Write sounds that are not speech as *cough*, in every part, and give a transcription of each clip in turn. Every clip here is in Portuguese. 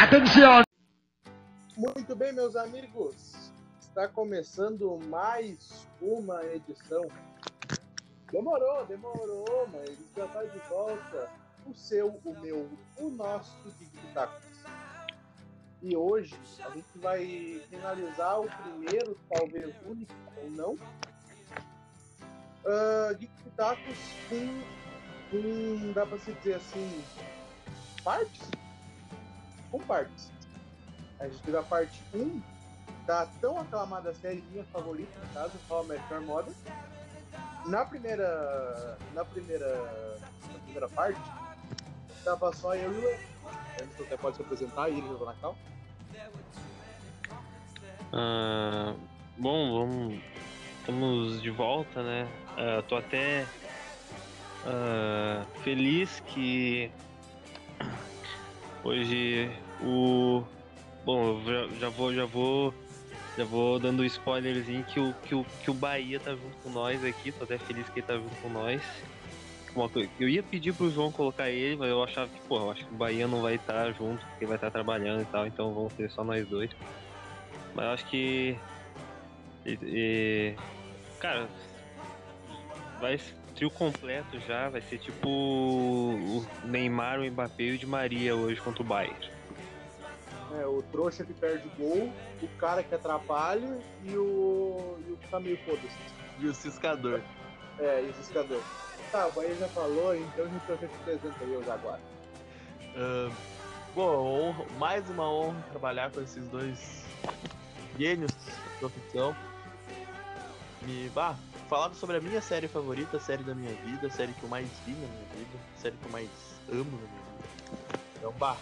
Atenção! Muito bem, meus amigos. Está começando mais uma edição. Demorou, demorou, mas já está de volta. O seu, o meu, o nosso Pitacos. E hoje a gente vai finalizar o primeiro, talvez único ou não, uh, Geek Pitacos com, com, dá para se dizer assim, partes? Com partes. A gente teve a parte 1 da tão aclamada série minha favorita, no caso, How I Met Your Mother. Na primeira, na primeira, na primeira parte, tava só eu e o Emerson até pode se apresentar aí, ele na cal. Bom, vamos, estamos de volta, né? Uh, tô até uh, feliz que hoje o bom já, já vou já vou já vou dando um spoilerzinho que o, que o que o Bahia tá junto com nós aqui tô até feliz que ele tá junto com nós. Eu ia pedir pro João colocar ele mas eu achava que eu acho que o Bahia não vai estar tá junto porque vai estar tá trabalhando e tal então vamos ser só nós dois. Mas eu acho que e, e, cara vai trio completo já, vai ser tipo o Neymar, o Mbappé e o de Maria hoje contra o Bayern. É, o trouxa que perde gol, o cara que atrapalha e o, e o que tá meio foda-se. E o ciscador. É, e o ciscador. Tá, o Bahia já falou, então a gente apresenta aí os agora. Uh, bom, mais uma honra trabalhar com esses dois gênios da profissão. Me, bah, falava sobre a minha série favorita, a série da minha vida, a série que eu mais vi na minha vida, a série que eu mais amo na minha vida. Então, bah,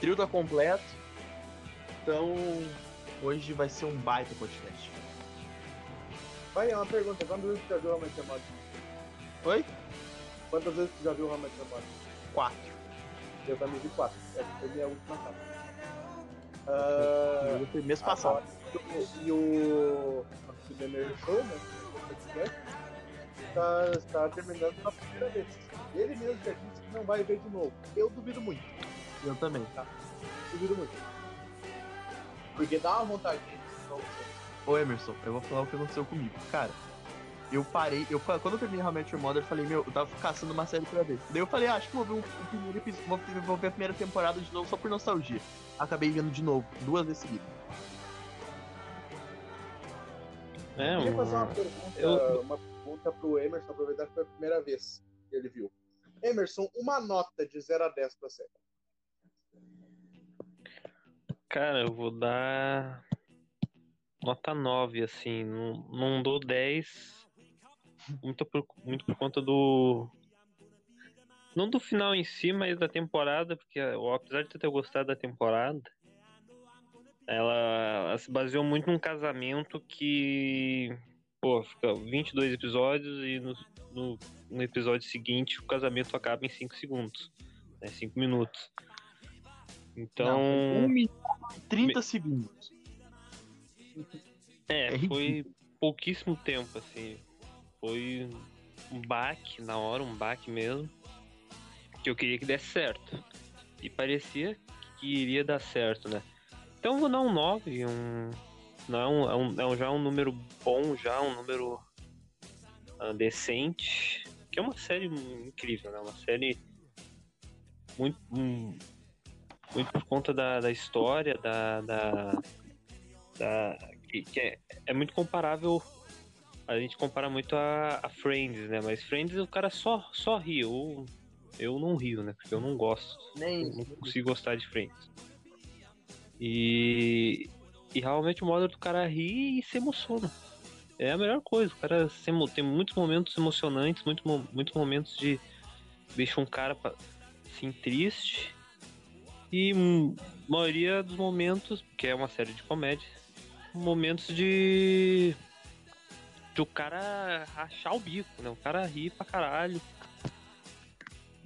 trio tá completo. Então, hoje vai ser um baita podcast. Vai, é uma pergunta. Quantas vezes você já viu Realmente Amado? Oi? Quantas vezes você já viu Realmente Amado? Quatro. Eu também vi quatro. Essa foi minha última casa. Uh, mês passado. E o Gamer Show, né? Está, está terminando pela primeira vez. Ele mesmo já disse que não vai ver de novo. Eu duvido muito. Eu também. Tá? Duvido muito. Porque dá uma vontade de Ô Emerson, eu vou falar o que aconteceu comigo. Cara, eu parei, eu, quando eu terminei How Met Your Mother, eu falei, meu, eu tava caçando uma série pra ver. Daí eu falei, ah, acho que vou ver um primeiro episódio, vou, vou ver a primeira temporada de novo só por nostalgia. Acabei vendo de novo, duas vezes seguidas. É, eu queria fazer uma pergunta, eu... uma pergunta pro Emerson, aproveitar que foi a primeira vez que ele viu. Emerson, uma nota de 0 a 10 pra série. Cara, eu vou dar nota 9, assim. Não, não dou 10. Muito por, muito por conta do. Não do final em si, mas da temporada, porque apesar de eu ter gostado da temporada, ela, ela, se baseou muito num casamento que, pô, fica 22 episódios e no, no, no episódio seguinte o casamento acaba em 5 segundos, né, 5 minutos. Então. Não, 1 minuto e 30 me... segundos. É, é foi pouquíssimo tempo, assim. Foi um baque na hora, um baque mesmo. Que eu queria que desse certo. E parecia que iria dar certo, né? Então vou dar um 9, um, não é, um, é, um, é um, já um número bom, já um número uh, decente, que é uma série incrível, né? Uma série muito, um, muito por conta da, da história, da, da, da que, que é, é, muito comparável. A gente compara muito a, a, Friends, né? Mas Friends o cara só, só ri. Eu, eu não rio, né? Porque eu não gosto. Nem. Eu não consigo gostar de Friends. E, e realmente o modo do cara rir e se emociona. É a melhor coisa. O cara se, tem muitos momentos emocionantes, muito, muitos momentos de deixa um cara assim triste. E a maioria dos momentos, que é uma série de comédia, momentos de. de o cara rachar o bico, né? O cara rir pra caralho.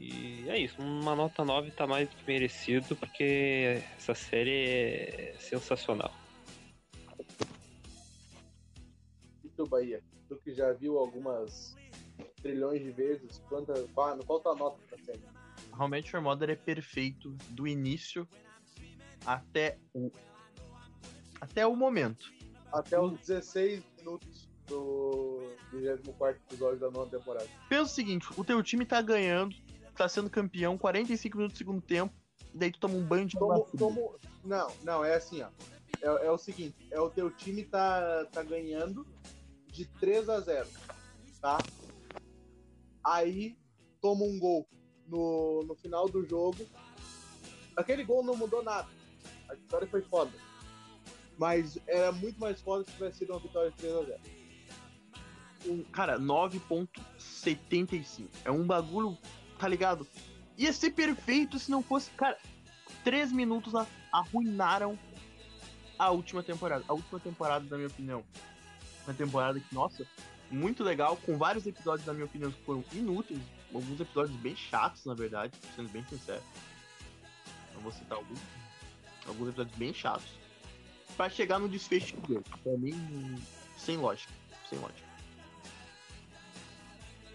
E é isso, uma nota 9 tá mais do que merecido, porque essa série é sensacional. E tu, Bahia? Tu que já viu algumas trilhões de vezes, quanta, qual, qual tua nota pra série? Realmente o Mother é perfeito do início até o até o momento. Até os 16 minutos do 24 episódio da nova temporada. Pensa o seguinte, o teu time tá ganhando, tá sendo campeão, 45 minutos do segundo tempo, daí tu toma um banho de Tomo, tomo- Não, não, é assim, ó. É, é o seguinte, é o teu time tá, tá ganhando de 3 a 0, tá? Aí toma um gol no, no final do jogo. Aquele gol não mudou nada. A vitória foi foda. Mas era muito mais foda se tivesse sido uma vitória de 3 a 0. um, cara, 9.75. É um bagulho, tá ligado? Ia ser perfeito se não fosse, cara, três minutos arruinaram a última temporada. A última temporada, na minha opinião, uma temporada que, nossa, muito legal, com vários episódios, na minha opinião, que foram inúteis, alguns episódios bem chatos, na verdade, sendo bem sincero. Não vou citar alguns. Alguns episódios bem chatos. Pra chegar no desfecho que deu. Pra mim, sem lógica. Sem lógica.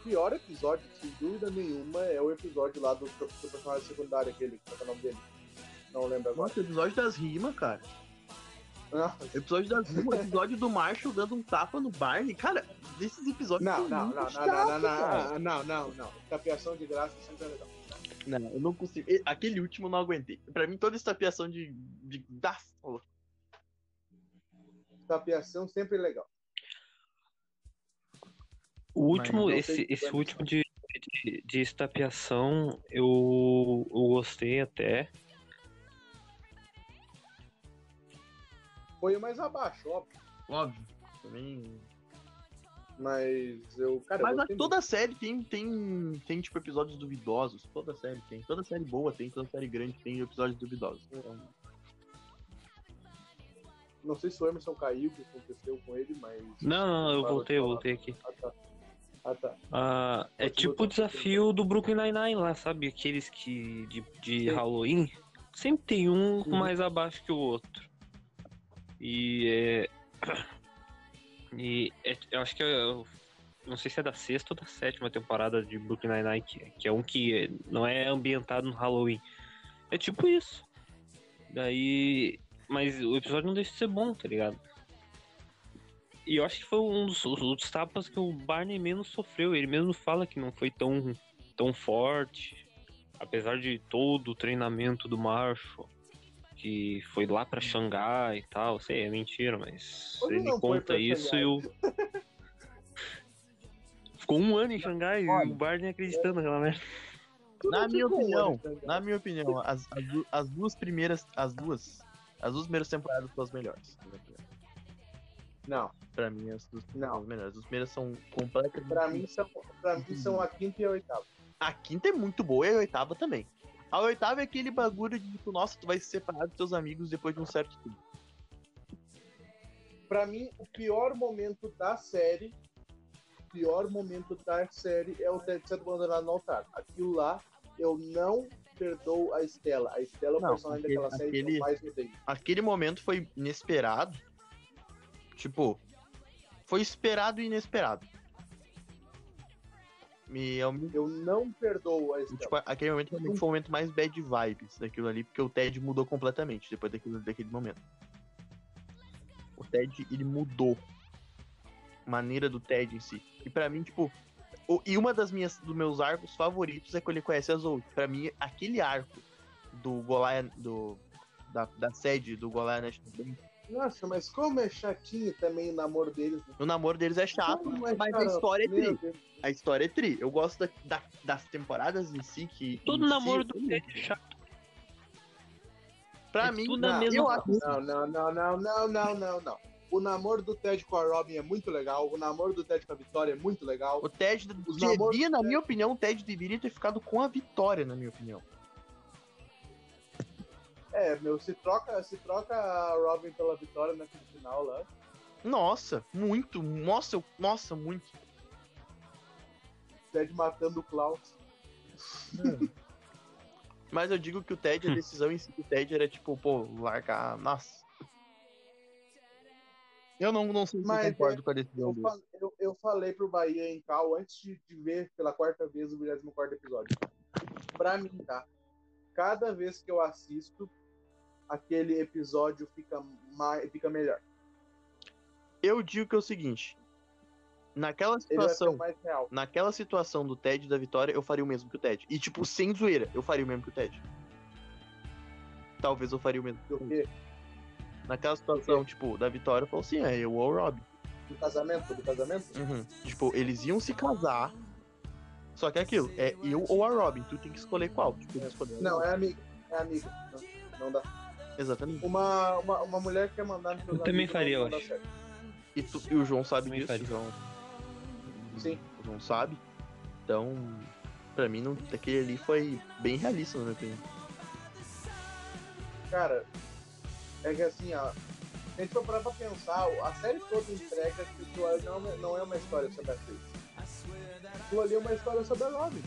O pior episódio, sem dúvida nenhuma, é o episódio lá do, do personagem secundário, aquele, qual é o nome dele? Não lembro agora. Nossa, episódio das rimas, cara. Ah, Episódio das rimas, episódio do Marshall dando um tapa no Barney. Cara, desses episódios. Não, não, não, não, chatos, não, não, não, não, não, não. Tapeação de graça sempre é legal. Não, eu não consigo. Aquele último eu não aguentei. Pra mim, toda essa tapeação de. de da... Tapeação sempre é legal. O último, esse, se esse último de, de, de estapeação, eu, eu gostei até. Foi o mais abaixo, óbvio. Óbvio. Também. Mas eu, cara, eu Mas a- gostei toda série tem, tem, tem, tipo, episódios duvidosos. Toda série tem. Toda série boa tem, toda série grande tem episódios duvidosos. Então, muito. Não sei se o Emerson caiu, o que aconteceu com ele, mas. Não, não, eu voltei, eu voltei aqui. Ah, tá. Ah, tá. Ah, é tipo o desafio do Brooklyn Nine-Nine lá, sabe? Aqueles que de, de Sim. Halloween. Sempre tem um Uhum. mais abaixo que o outro. E é. *coughs* E é- eu acho que é. eu Não sei se é da sexta ou da sétima temporada de Brooklyn Nine-Nine, que, que é um que não é ambientado no Halloween. É tipo isso. Daí. Mas o episódio não deixa de ser bom, tá ligado? E eu acho que foi um dos, os- dos tapas que o Barney menos sofreu. Ele mesmo fala que não foi tão, tão forte. Apesar de todo o treinamento do Marshall. Que foi lá pra Xangai e tal. Sei, é mentira, mas Quando ele conta isso Xangai? e o. *laughs* Ficou um ano em Xangai Olha, e o Barney acreditando naquela merda. na minha opinião, na minha opinião, as, as, as duas primeiras. As duas. As duas primeiras temporadas são as melhores. na minha opinião. Não, Pra mim, as duas são Não. as melhores. As duas primeiras são completamente. pra mim, são, pra mim são a quinta e a oitava. A quinta é muito boa e a oitava também. A oitava é aquele bagulho de tipo, nossa, tu vai se separar dos teus amigos depois de um certo tempo. Pra mim, o pior momento da série, o pior momento da série é o Ted sendo abandonado no altar. Aquilo lá, eu não perdoo a Estela. A Estela é o personagem aquele- daquela série que aquele- eu mais odeio. Aquele momento foi inesperado. Tipo, foi esperado e inesperado. E é o Eu não perdoo a Estela. Tipo, aquele momento mim foi o momento mais bad vibes daquilo ali, porque o Ted mudou completamente depois daquele, daquele momento. O Ted, ele mudou a maneira do Ted em si. E pra mim, tipo, o- e uma das minhas dos meus arcos favoritos é quando ele conhece a Zoe. Pra mim, aquele arco do Goliath, do da, da sede do Goliath National Bank, Nossa, mas como é chatinho também o namoro deles. né? o namoro deles é chato, é mas a chato, história é tri. A história é tri. Eu gosto da, da- das temporadas em si que Todo namoro si, do Ted é chato. Pra é mim, tudo a não, mesma eu acho Não, não, não, não, não, não, não, não. O namoro do Ted com a Robin é muito legal. O namoro do Ted com a Vitória é muito legal. O Ted Os devia, na minha opinião, o Ted deveria ter ficado com a vitória, na minha opinião. É, meu, se troca, se troca a Robin pela Vitória naquele final lá. Nossa, muito, nossa, nossa, muito. Ted matando o Klaus. *laughs* Mas eu digo que o Ted, a decisão em si do Ted era tipo, pô, largar, nossa. Eu não, não sei se Mas, eu concordo é, com a decisão Eu, dele. fal- eu, eu falei pro Bahia em Cal antes de, de ver pela quarta vez o 24 episódio. Pra mim, tá? Cada vez que eu assisto, aquele episódio fica, mais, fica melhor. Eu digo que é o seguinte. Naquela situação, naquela situação do Ted e da Vitória, eu faria o mesmo que o Ted. E, tipo, sem zoeira, eu faria o mesmo que o Ted. Talvez eu faria o mesmo. que o Ted. Naquela situação, tipo, da Vitória, eu falo assim, é eu ou o Rob. Do casamento? Do casamento? Uhum. Tipo, eles iam se casar. Só que é aquilo, é eu ou a Robin. Tu tem que escolher qual. Tipo, escolher Não, é amiga. É amiga. Não, não dá. Exatamente. Uma, uma, uma mulher quer mandar nos seus Eu também faria, eu acho. E, tu- e o João sabe Também disso. faria. João, Sim. o João sabe. Então, pra mim, não, aquele ali foi bem realista, na minha opinião. Cara, é que assim, ó. Se a gente for parar pra pensar, a série toda entrega que ali não, é- não é uma história sobre a Chris. Aquilo ali é uma história sobre a Robin.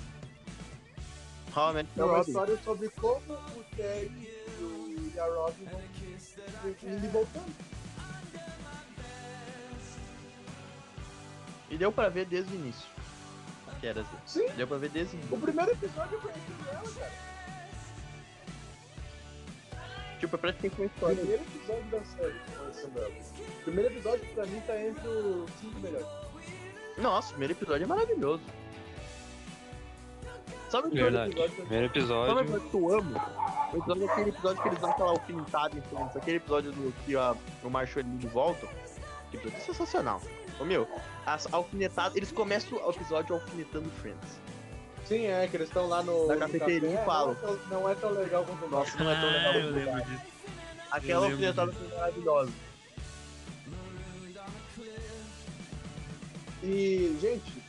How É uma Robin. história sobre como o Ted e o- a Robin vão indo e voltando. E deu pra ver desde o início. Que era assim. Sim, Deu pra ver desde o o início. primeiro episódio eu conheci ela, cara. Tipo, é praticamente uma O história. primeiro episódio da série conhecendo ela. O primeiro episódio pra mim tá entre os cinco melhores. Nossa, o primeiro episódio é maravilhoso. Sabe o que Verdade. episódio- Primeiro Sabe o episódio. episódio que eu amo? O episódio é aquele episódio que eles dão aquela alfinetada em Friends. Aquele episódio do que a, o Marshall e a Lily voltam. Que episódio é sensacional. Ô meu, as alfinetadas. Eles começam o episódio alfinetando Friends. Sim, é, que eles estão lá no. Na cafeteria café. e falam. Não é, tão, não é tão legal quanto o nosso. Nossa, não é tão legal. Ah, eu lembro disso. Aquela eu lembro alfinetada foi maravilhosa. E, gente,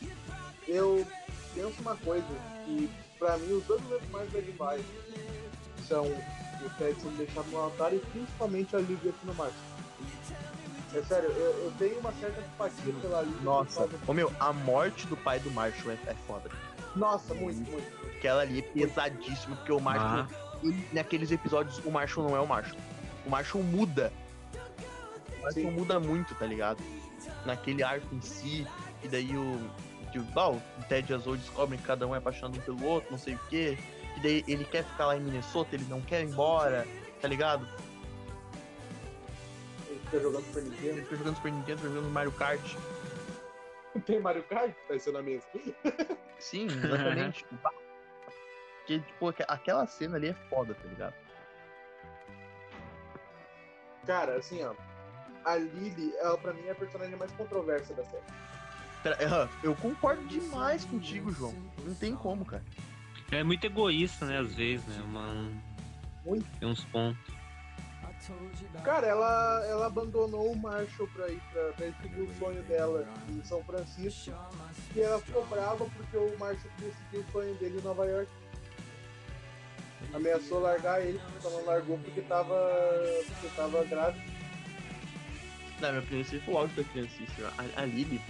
eu penso uma coisa, que pra mim os dois momentos mais legais são o Ted sendo deixado no altar e principalmente a Lívia aqui no Marte. É sério, eu, eu tenho uma certa empatia pela Lívia. Nossa, ô meu, a morte do pai do Marshall é, é foda. Nossa, muito, muito. Aquela ali é pesadíssima, porque o Marshall. ele- naqueles episódios, o Marshall não é o Marshall. O Marshall muda. O Marshall Sim. muda muito, tá ligado? Naquele arco em si, e daí o. Que o, ah, o Ted e a Zoe descobrem que cada um é apaixonado um pelo outro, não sei o quê. E daí ele quer ficar lá em Minnesota, ele não quer ir embora, tá ligado? Ele fica jogando Super Ele Nintendo. fica jogando Super Nintendo, jogando Mario Kart. *laughs* Tem Mario Kart? Vai ser na mesa. *laughs* Sim, exatamente. *laughs* Porque, tipo, aque- aquela cena ali é foda, tá ligado? Cara, assim, ó. A Lily, ela pra mim é a personagem mais controversa da série. Aham, eu concordo demais contigo, João. Não tem como, cara. É muito egoísta, né? Às vezes, né? Uma... Muito. Tem uns pontos. Cara, ela, ela abandonou o Marshall pra ir pra, pra seguir o sonho dela em São Francisco. E ela ficou brava porque o Marshall queria seguir o sonho dele em Nova York. Ameaçou largar ele, porque só não largou porque tava. porque tava grávida. Na minha foi o auge da criancice. A, a Lily.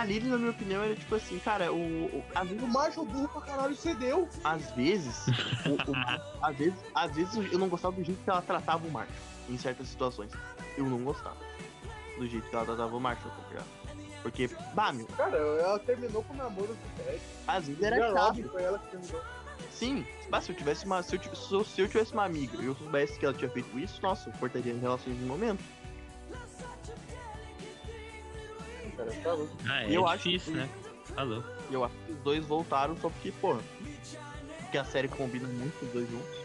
A Lily, na minha opinião, era tipo assim, cara, o. o às, O Marshall burro pra caralho cedeu. às vezes. o- o- às vezes. Às vezes eu não gostava do jeito que ela tratava o Marshall. Em certas situações. Eu não gostava. Do jeito que ela tratava o Marshall, tá ligado? Porque, bah, meu, Cara, ela terminou com o namoro com o Ted. às vezes era chato. Foi ela que terminou. Sim, mas se eu tivesse uma. Se eu, tivesse- se eu- se eu tivesse uma amiga e eu soubesse que ela tinha feito isso, nossa, eu cortaria as relações no momento. Cara, tá louco. Ah, é Eu acho difícil, que- né? Falou. E eu acho que os dois voltaram só porque, porra. Porque a série combina muito os dois juntos.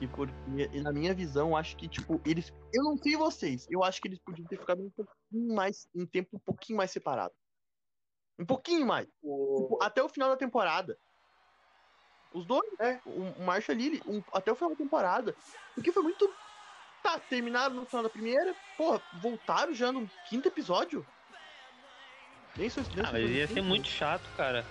E porque, e na minha visão, eu acho que, tipo, eles. Eu não sei vocês, eu acho que eles podiam ter ficado um pouquinho mais. Um tempo um pouquinho mais separado. Um pouquinho mais. O... Tipo, até o final da temporada. Os dois, É. o, Marshall e Lily, um- até o final da temporada. Porque foi muito. Tá, terminaram no final da primeira, porra, voltaram já no quinto episódio. Nem sei nem Ah, mas ia ser muito chato, cara.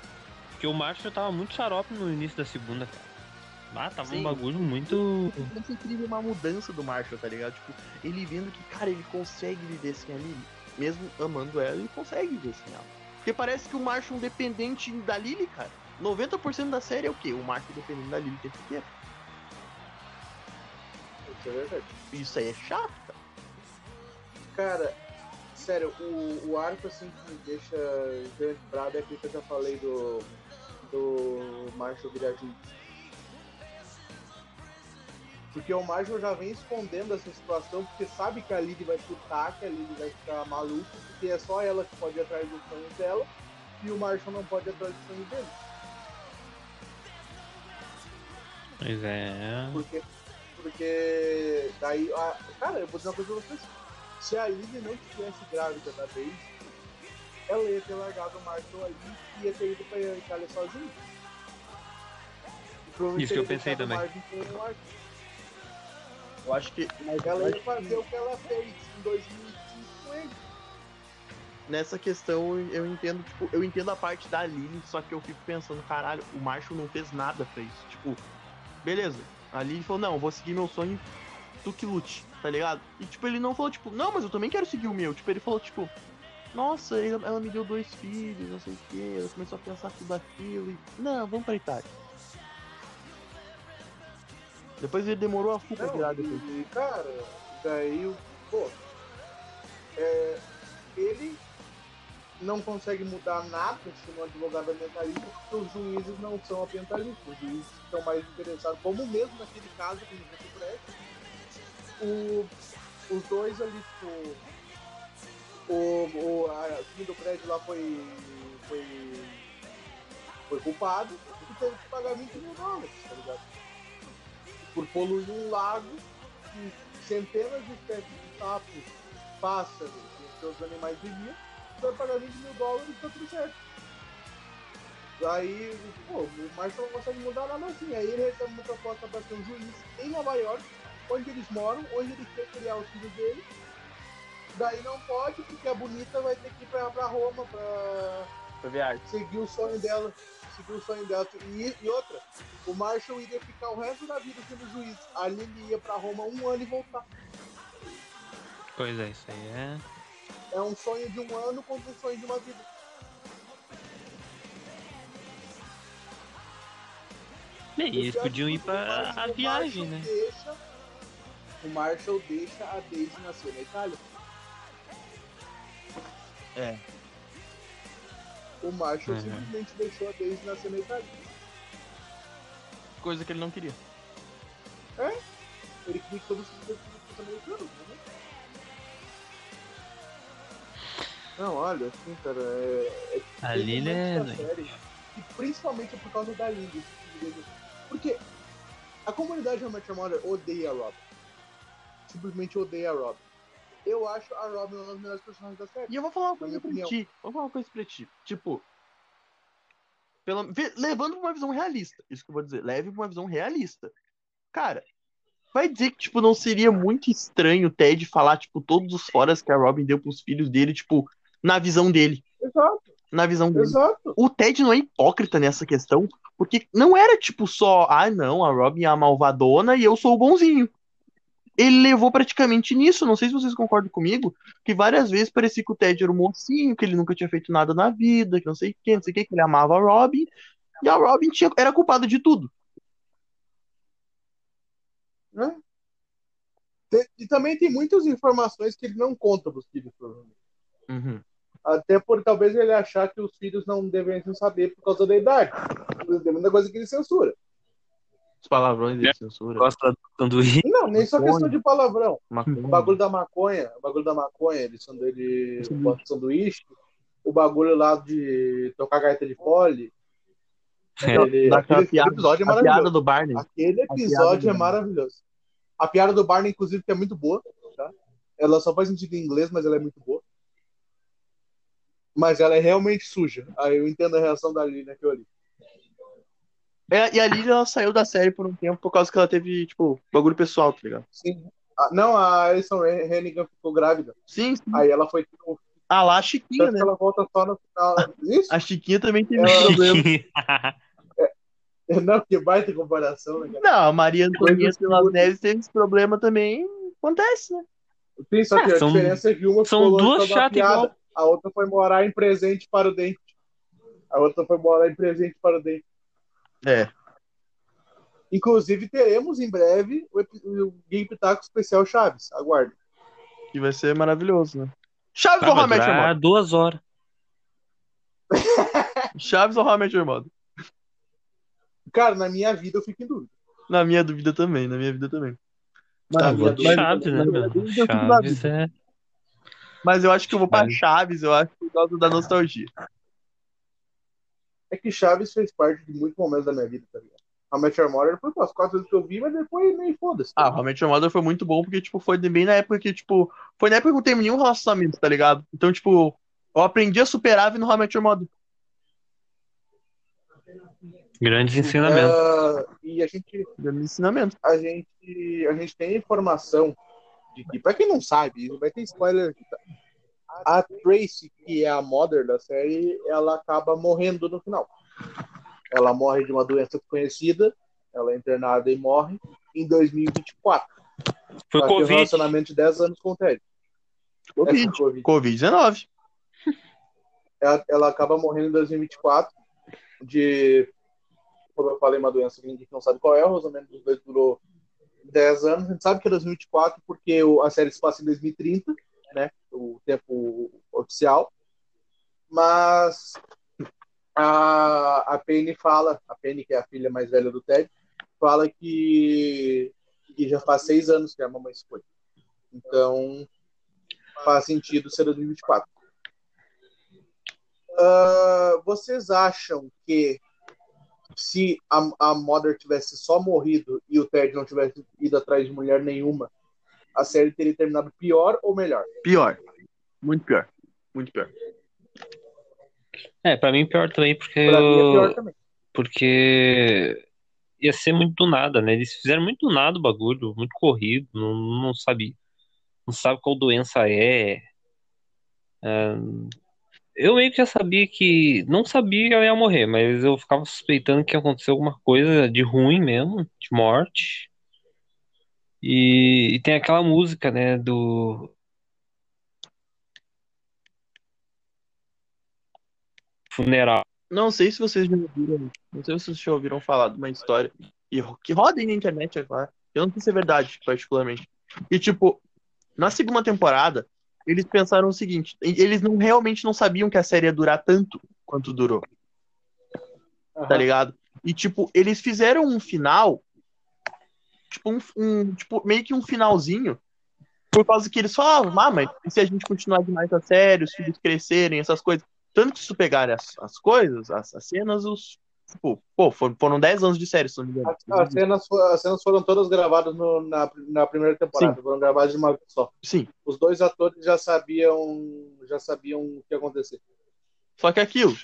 Porque o Marshall tava muito xarope no início da segunda, cara. Ah, tava Sim. um bagulho muito. Parece incrível uma mudança do Marshall, tá ligado? Tipo, ele vendo que, cara, ele consegue viver sem a Lily. Mesmo amando ela, ele consegue viver sem ela. Porque parece que o Marshall é um dependente da Lily, cara. 90% da série é o quê? O Marshall dependendo da Lily o tempo inteiro. Isso é verdade. Isso aí é chato, cara. Sério, o, o arco assim que me deixa lembrado é aquilo que eu já falei do. do Marshall virar juiz. Porque o Marshall já vem escondendo essa situação, porque sabe que a Lily vai surtar, que a Lily vai ficar maluca, porque é só ela que pode ir atrás dos sonhos dela, e o Marshall não pode ir atrás dos sonhos dele. Pois é. Porque, porque daí, a, cara, eu vou dizer uma coisa pra vocês. Se a Lily não tivesse grávida da Daisy, ela ia ter largado o Marshall ali e ia ter ido pra Itália sozinha. E provavelmente Isso que eu pensei também. Eu acho que Mas ela ia fazer o que ela fez em 2005 com ele. nessa questão eu entendo, tipo, eu entendo a parte da Lily, só que eu fico pensando, caralho, o Marshall não fez nada pra isso. Tipo, beleza. A Lily falou, não, eu vou seguir meu sonho, tu que lute, tá ligado? E tipo, ele não falou, tipo, não, mas eu também quero seguir o meu. Tipo, ele falou, tipo, nossa, ela me deu dois filhos, não sei o que, ela começou a pensar tudo aquilo e. Não, vamos pra Itália. Depois ele demorou a Não, virar depois. e, cara, daí o. Pô. é, ele não consegue mudar nada se um advogado ambientalista, porque os juízes não são ambientalistas. Os juízes estão mais interessados, como mesmo naquele caso que no Campo Prédio, o, os dois ali, tipo. O, o, a, time do prédio lá foi. foi. foi culpado e teve que pagar 20 mil dólares, tá ligado? por poluir um lago que centenas de espécies de sapos, pássaros e seus animais viviam, vai pagar 20 mil dólares e tá tudo certo. Aí, pô, o Marshall não consegue mudar nada assim. Aí ele recebe uma proposta para ser um juiz em Nova York, onde eles moram, onde ele quer criar os filhos dele. Daí não pode, porque a bonita vai ter que ir pra, pra Roma pra Pra arte. seguir o sonho dela. Seguir o sonho dela. E, e outra, o Marshall iria ficar o resto da vida sendo juiz. A Lily ia pra Roma um ano e voltar. Pois é, isso aí é. É um sonho de um ano contra um sonho de uma vida. Bem, eles Porque podiam ir Marshall- a viagem, né? Deixa, o Marshall deixa a Daisy nascer na Itália. É. O Marshall Uhum. simplesmente deixou a Daisy nascer na Itália. Coisa que ele não queria. Ele queria que todos os filhos fossem americanos, né? Não, olha, assim, cara, é, é A Lily é. da série, E principalmente por causa da Lily. Porque a comunidade How I Met Your Mother odeia a Robin. Simplesmente odeia a Robin. Eu acho a Robin uma das melhores personagens da série. E eu vou falar uma coisa pra opinião. ti. Vou falar uma coisa pra ti. Tipo. Pela, levando pra uma visão realista. Isso que eu vou dizer. Leve pra uma visão realista. Cara, vai dizer que, tipo, não seria muito estranho o Ted falar, tipo, todos os foras que a Robin deu pros filhos dele, tipo, na visão dele. Exato, Na visão dele. exato. O Ted não é hipócrita nessa questão, porque não era tipo só, ah, não, a Robin é a malvadona e eu sou o bonzinho. Ele levou praticamente nisso, não sei se vocês concordam comigo, que várias vezes parecia que o Ted era um mocinho, que ele nunca tinha feito nada na vida, que não sei o que, não sei o que, que ele amava a Robin, e a Robin tinha, era culpada de tudo. Né? E também tem muitas informações que ele não conta pros filhos, provavelmente. Uhum. Até por talvez ele achar que os filhos não deveriam saber por causa da idade. Tem muita coisa que ele censura. Os palavrões de censura. Gosta do sanduíche. Não, nem só questão de palavrão. maconha. O bagulho da maconha, o bagulho da maconha, ele, dele Sanduíche. bota sanduíche, o bagulho lá de tocar gaita de fole. Aquele, Daquela aquele piada, episódio é a piada maravilhoso. do Barney. Aquele episódio é maravilhoso. A piada do Barney, inclusive, que é muito boa, tá? Ela só faz sentido em inglês, mas ela é muito boa. Mas ela é realmente suja. Aí eu entendo a reação da Lina naquilo ali. É, e a Lily, ela saiu da série por um tempo por causa que ela teve, tipo, bagulho pessoal, tá ligado? Sim. Ah, não, a Alison Hannigan ficou grávida. Sim, sim. Aí ela foi. Tanto Ah lá, a Chiquinha, né? que ela volta só no final. Isso? A Chiquinha também teve Ela- problema. *laughs* Não, que baita comparação, né, cara? Não, a Maria Antonieta Las que- Neves teve esse problema também. Acontece, né? Sim, só que Ah, a são- diferença é que uma são duas chatas igual. A outra foi morar em presente para o dente. A outra foi morar em presente para o dente. É. Inclusive, teremos em breve o, Game Pitaco especial Chaves. Aguarde. Que vai ser maravilhoso, né? Chaves Ah, ou vai How I Met Your durar Mother? duas horas. *laughs* Chaves ou How I Met Your Mother? Cara, na minha vida eu fico em dúvida. Na minha dúvida também, na minha vida também. Na minha vou de dúvida, Chaves, né, na Chaves dúvida. é. Mas eu acho que eu vou pra. Chaves, eu acho, por causa da nostalgia. É que Chaves fez parte de muitos momentos da minha vida, tá ligado? A Match Your Mother foi as quatro vezes que eu vi, mas depois nem foda-se. Ah, realmente o Mother foi muito bom, porque, tipo, foi bem na época que, tipo, foi na época que eu não terminei um relacionamento, tá ligado? Então, tipo, eu aprendi a superar vendo How I Met Your Mother. Grandes ensinamentos. Ah, e a gente, Dando ensinamento. a gente, a gente tem informação de pra quem não sabe, vai ter spoiler aqui, tá? A Tracy, que é a mother da série, ela acaba morrendo no final. Ela morre de uma doença desconhecida, ela é internada e morre em 2024. Foi ela tem um Covid. relacionamento de 10 anos com o Ted. Covid. É, Covid. Covid-19. ela, ela acaba morrendo em 2024 de, como eu falei, uma doença que ninguém não sabe qual é, o relacionamento dos dois durou 10 anos, a gente sabe que é 2024 porque a série se passa em 2030, né, o tempo oficial, mas a, a Penny fala, a Penny, que é a filha mais velha do Ted, fala que, que já faz seis anos que a mamãe se foi. Então, faz sentido ser 2024. Ah, vocês acham que se a, a Mother tivesse só morrido e o Ted não tivesse ido atrás de mulher nenhuma, a série teria terminado pior ou melhor? Pior. Muito pior. Muito pior. É, pra mim pior também, porque Pra mim é pior também. porque ia ser muito do nada, né? Eles fizeram muito do nada o bagulho, muito corrido, não, não sabe, não sabe qual doença é. É, Eu meio que já sabia que, não sabia que ela ia morrer, mas eu ficava suspeitando que ia acontecer alguma coisa de ruim mesmo, de morte. E, e tem aquela música, né, do funeral. Não sei se vocês já ouviram. Não sei se vocês já ouviram falar de uma história que roda aí na internet agora. Eu não sei se é verdade, particularmente. E tipo, na segunda temporada, eles pensaram o seguinte: eles não realmente não sabiam que a série ia durar tanto quanto durou, tá Aham. ligado? E tipo, eles fizeram um final, tipo, um, um- tipo, meio que um finalzinho, por causa que eles falavam, ah, mas e se a gente continuar demais a série, os filhos crescerem, essas coisas. Tanto que se tu pegar as, as coisas, as, as cenas, os. Tipo, pô, foram, foram 10 anos de série, se não me engano. As, as cenas, as cenas foram todas gravadas no- na, na primeira temporada, foram gravadas de uma vez só. Sim. Os dois atores já sabiam, já sabiam o que ia acontecer. Só que aquilo.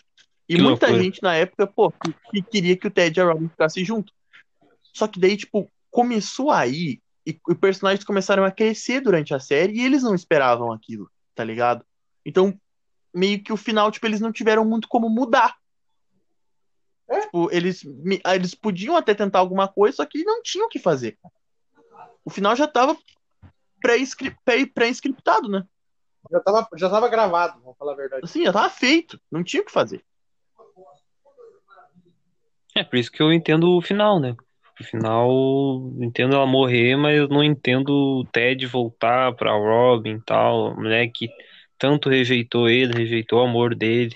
E Que muita loucura. gente na época, pô, que, que queria que o Ted e a Robin ficassem juntos. Só que daí, tipo, começou aí e os personagens começaram a crescer durante a série e eles não esperavam aquilo, tá ligado? Então, meio que o final, tipo, eles não tiveram muito como mudar. É? Tipo, eles, me- ah, eles podiam até tentar alguma coisa, só que não tinham o que fazer. O final já tava pré-scriptado, né? Já tava, já tava gravado, vamos falar a verdade. Assim, já tava feito. Não tinha o que fazer. É por isso que eu entendo o final, né? O final, entendo ela morrer, mas eu não entendo o Ted voltar pra Robin e tal, né? Que tanto rejeitou ele, rejeitou o amor dele.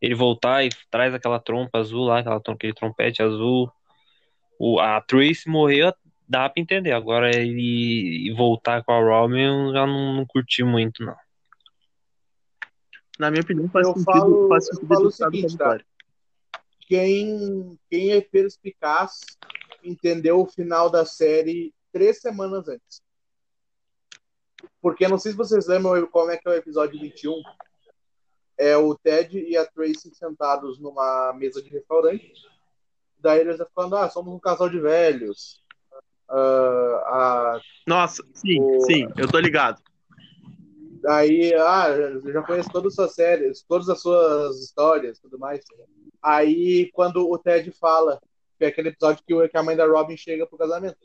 Ele voltar e traz aquela trompa azul lá, aquela, aquele trompete azul. O, a Tracy morreu, dá pra entender. Agora ele voltar com a Robin, eu já não, não curti muito, não. Na minha opinião, faz Eu sentido, falo- faz eu sentido falo o seguinte, tá? Quem, quem é perspicaz entendeu o final da série três semanas antes. Porque não sei se vocês lembram como é que é o episódio 21. É o Ted e a Tracy sentados numa mesa de restaurante. Daí eles estão falando, ah, somos um casal de velhos. Ah, a Nossa, sim, O- sim, eu tô ligado. Aí, ah, eu já conheço todas as suas séries, todas as suas histórias, tudo mais. Aí, quando o Ted fala, que é aquele episódio que, a mãe da Robin chega pro casamento.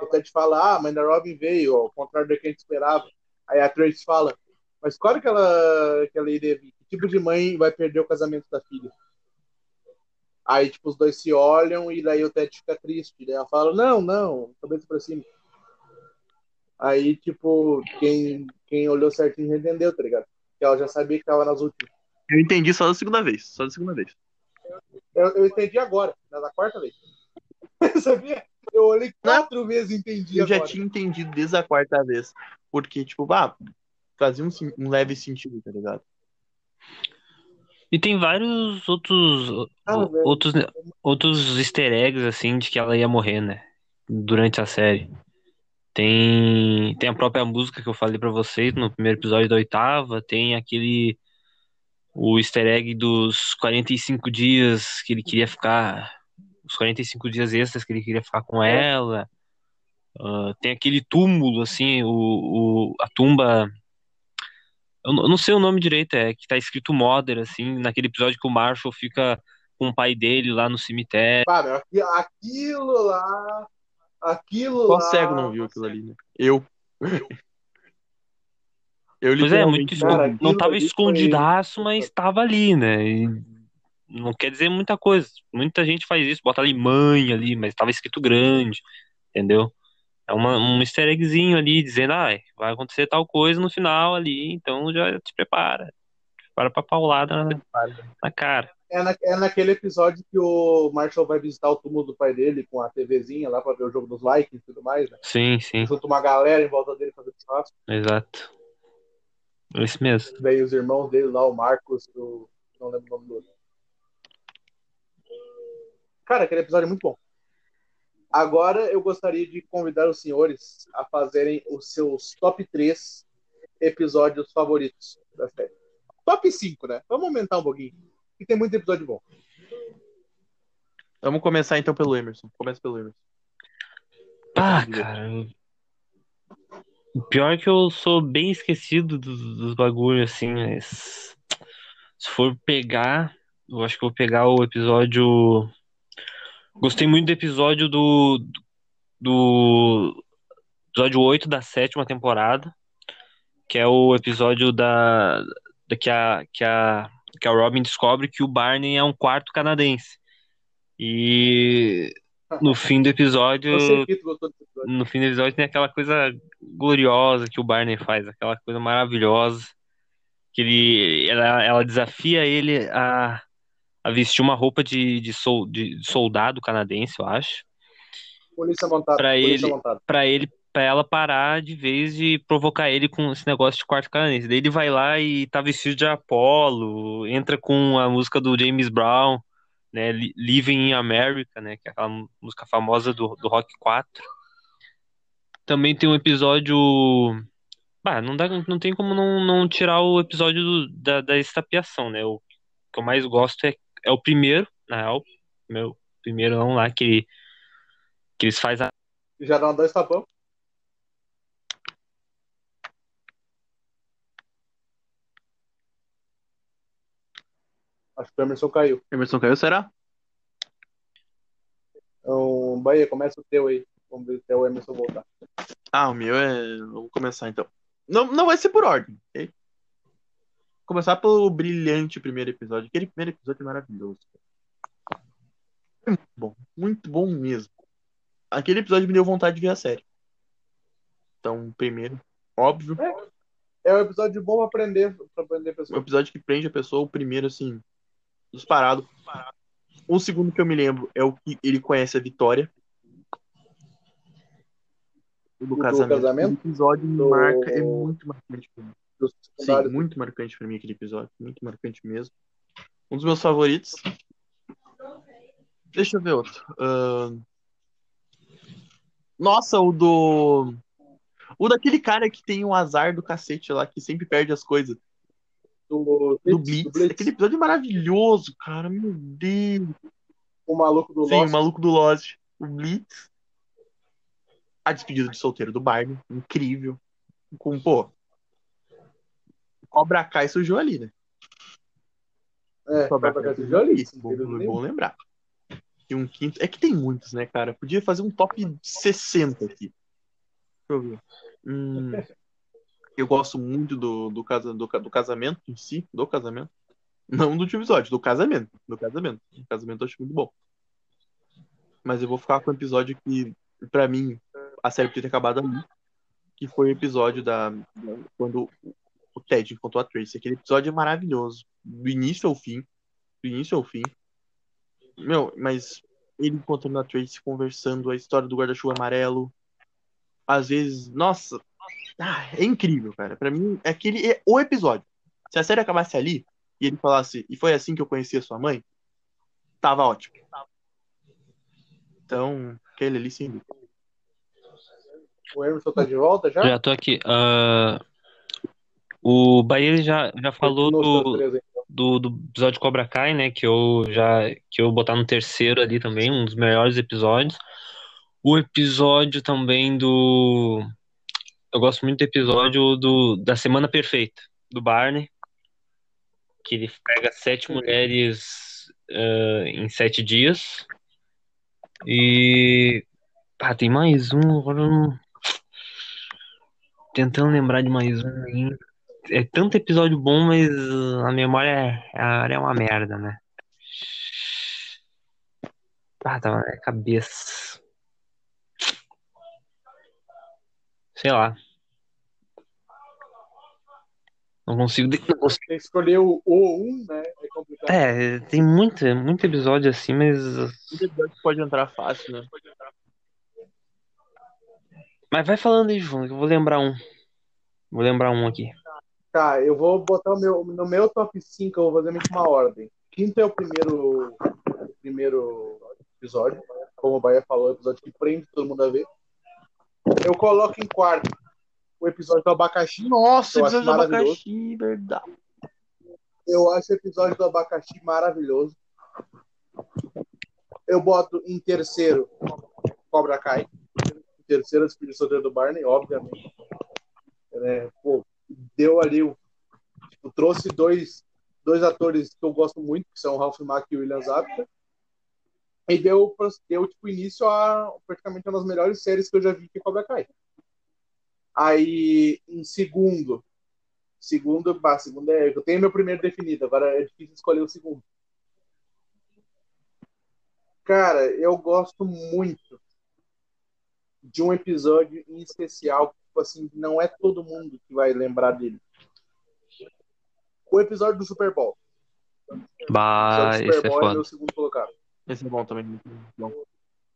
O Ted fala, ah, a mãe da Robin veio, ao contrário do que a gente esperava. Aí a Trace fala, mas claro que ela, que ela iria vir. Tipo de mãe vai perder o casamento da filha? Aí, tipo, os dois se olham e daí o Ted fica triste. Daí ela fala, não, não, cabeça pra cima. Aí, tipo, quem, quem olhou certinho já entendeu, tá ligado? Que ela já sabia que tava nas últimas. Eu entendi só da segunda vez, só da segunda vez. Eu, eu entendi agora, na da quarta vez. *laughs* Sabia? Eu olhei quatro vezes e entendi Eu já agora. tinha entendido desde a quarta vez. Porque, tipo, ah, fazia um, um leve sentido, tá ligado? E tem vários outros Ah, velho. outros outros easter eggs assim de que ela ia morrer, né? Durante a série. Tem tem a própria música que eu falei pra vocês no primeiro episódio da oitava, tem aquele o easter egg dos 45 dias que ele queria ficar, os 45 dias extras que ele queria ficar com ela. Ah, tem aquele túmulo assim, o, o a tumba eu não sei o nome direito, é que tá escrito Mother, assim, naquele episódio que o Marshall fica com o pai dele lá no cemitério. Aqui- aquilo lá. Aquilo Só lá. cego não viu aquilo ali, né? Eu. *laughs* Eu Pois é, muito literalmente escon- cara, não tava escondidaço, mas tava ali, né? E não quer dizer muita coisa. Muita gente faz isso, bota ali mãe ali, mas tava escrito grande, entendeu? É uma, um easter eggzinho ali dizendo, ah, vai acontecer tal coisa no final ali, então já te prepara. Te prepara pra paulada na, na cara. É, na- é naquele episódio que o Marshall vai visitar o túmulo do pai dele com a TVzinha lá pra ver o jogo dos Vikings e tudo mais, né? Sim, sim, Junto uma galera em volta dele fazendo churrasco. exato. Esse mesmo. Daí os irmãos dele lá, o Marcos, o. Não lembro o nome do outro. Cara, aquele episódio é muito bom. Agora eu gostaria de convidar os senhores a fazerem os seus top 3 episódios favoritos da série. Top 5, né? Vamos aumentar um pouquinho. E tem muito episódio bom. Vamos começar então pelo Emerson. Começa pelo Emerson. Ah, cara. O pior é que eu sou bem esquecido dos, dos bagulhos, assim, mas. Se for pegar, eu acho que vou pegar o episódio. Gostei muito do episódio do. Do. Episódio 8 da sétima temporada. Que é o episódio da. da que, a, que, a, que a Robin descobre que o Barney é um quarto canadense. E. No fim do episódio episódio. no fim do episódio tem aquela coisa gloriosa que o Barney faz, aquela coisa maravilhosa. Que ele, ela, ela desafia ele a, a vestir uma roupa de, de, sol, de soldado canadense, eu acho. Polícia montada. Pra polícia ele- montada. Pra ele, para ela parar de vez de provocar ele com esse negócio de quarto canadense. Daí ele vai lá e tá vestido de Apollo, entra com a música do James Brown, né, Li- Living in America, né, que é aquela música famosa do, do Rock 4. Também tem um episódio Bah, não dá, não tem como não, não tirar o episódio do- da, da estapeação, né? O que eu mais gosto é, é o primeiro, na real, meu primeiro não lá, que, que eles fazem a Já dá dois tapão. Acho que o Emerson caiu. Emerson caiu, será? Então, Bahia, começa o teu aí. Vamos ver até o Emerson voltar. Ah, o meu é. Vamos começar então. Não, não vai ser por ordem, ok? Começar pelo brilhante primeiro episódio. Aquele primeiro episódio é maravilhoso. É muito bom. Muito bom mesmo. Aquele episódio me deu vontade de ver a série. Então, primeiro, óbvio. É um episódio bom pra aprender, pra aprender O pessoas. episódio que prende a pessoa, o primeiro, assim, disparado. O segundo que eu me lembro é o que ele conhece a Vitória. O do do casamento. casamento? O episódio Do- marca, é muito marcante pra mim. Dos Sim, muito marcante pra mim aquele episódio. Muito marcante mesmo. Um dos meus favoritos. Deixa eu ver outro. Ahn, Nossa, o do. O daquele cara que tem um azar do cacete lá, que sempre perde as coisas. Do, Do Blitz, do Blitz. Aquele episódio é maravilhoso, cara. Meu Deus. O maluco do Sim, Lost. o maluco do Lost. O Blitz. A despedida de solteiro do Barney. Incrível. Com, pô. Cobra Kai surgiu ali, né? É, Cobra Cobra Kai surgiu ali. Isso, bom, bom lembrar. E um quinto. É que tem muitos, né, cara? Podia fazer um top 60 aqui. Deixa eu ver. Hum, eu gosto muito do, do, casa, do, do casamento em si. Do casamento. Não do último episódio, do casamento. Do casamento. Do casamento eu acho muito bom. Mas eu vou ficar com o episódio que, pra mim, a série podia ter acabado ali. Que foi o episódio da- quando o Ted encontrou a Tracy. Aquele episódio é maravilhoso. Do início ao fim. Do início ao fim. Meu, mas ele encontrando a Tracy conversando, a história do guarda-chuva amarelo. Às vezes, nossa, ah, é incrível, cara. Pra mim, é aquele é o episódio. Se a série acabasse ali e ele falasse, e foi assim que eu conheci a sua mãe, tava ótimo. Então, aquele ali sim. O Emerson tá de volta já? Já tô aqui. Ah, o Bahia já, já falou do, aí. do, do episódio Cobra Kai, né? Que eu já que eu vou botar no terceiro ali também, um dos melhores episódios. O episódio também do. Eu gosto muito do episódio do, da Semana Perfeita, do Barney. Que ele pega sete mulheres ah, em sete dias. E. Ah, tem mais um, agora eu não. Tentando lembrar de mais um aí. É tanto episódio bom, mas a memória é, é uma merda, né? Ah, tá na minha cabeça. Sei lá. Não consigo. Não consigo. Tem que escolher o, o um, né? É complicado. É, tem muito, muito episódio assim, mas. Esse episódio pode entrar fácil, né? Mas vai falando aí, João, que eu vou lembrar um. Vou lembrar um aqui. Tá, eu vou botar o meu. No meu top 5, eu vou fazer meio que uma ordem. Quinto é o primeiro, o primeiro episódio. Como o Bahia falou, o episódio que prende todo mundo a ver. Eu coloco em quarto o episódio do abacaxi. Nossa, acho episódio do abacaxi, verdade. Eu acho o episódio do abacaxi maravilhoso. Eu boto em terceiro Cobra Kai. Em terceiro, a despedida do Barney, obviamente. É, pô, deu ali. Tipo, trouxe dois, dois atores que eu gosto muito, que são o Ralph Mack e o William Zabka. E deu, deu tipo, início a praticamente uma das melhores séries que eu já vi que é Cobra Kai. Aí, em segundo, Segundo, bah, segundo é. Eu tenho meu primeiro definido, agora é difícil escolher o segundo. Cara, eu gosto muito de um episódio em especial, tipo assim, não é todo mundo que vai lembrar dele. O episódio do Super Bowl. O Bah, esse Super é Bowl é foda. meu segundo colocado. Esse é bom também. bom.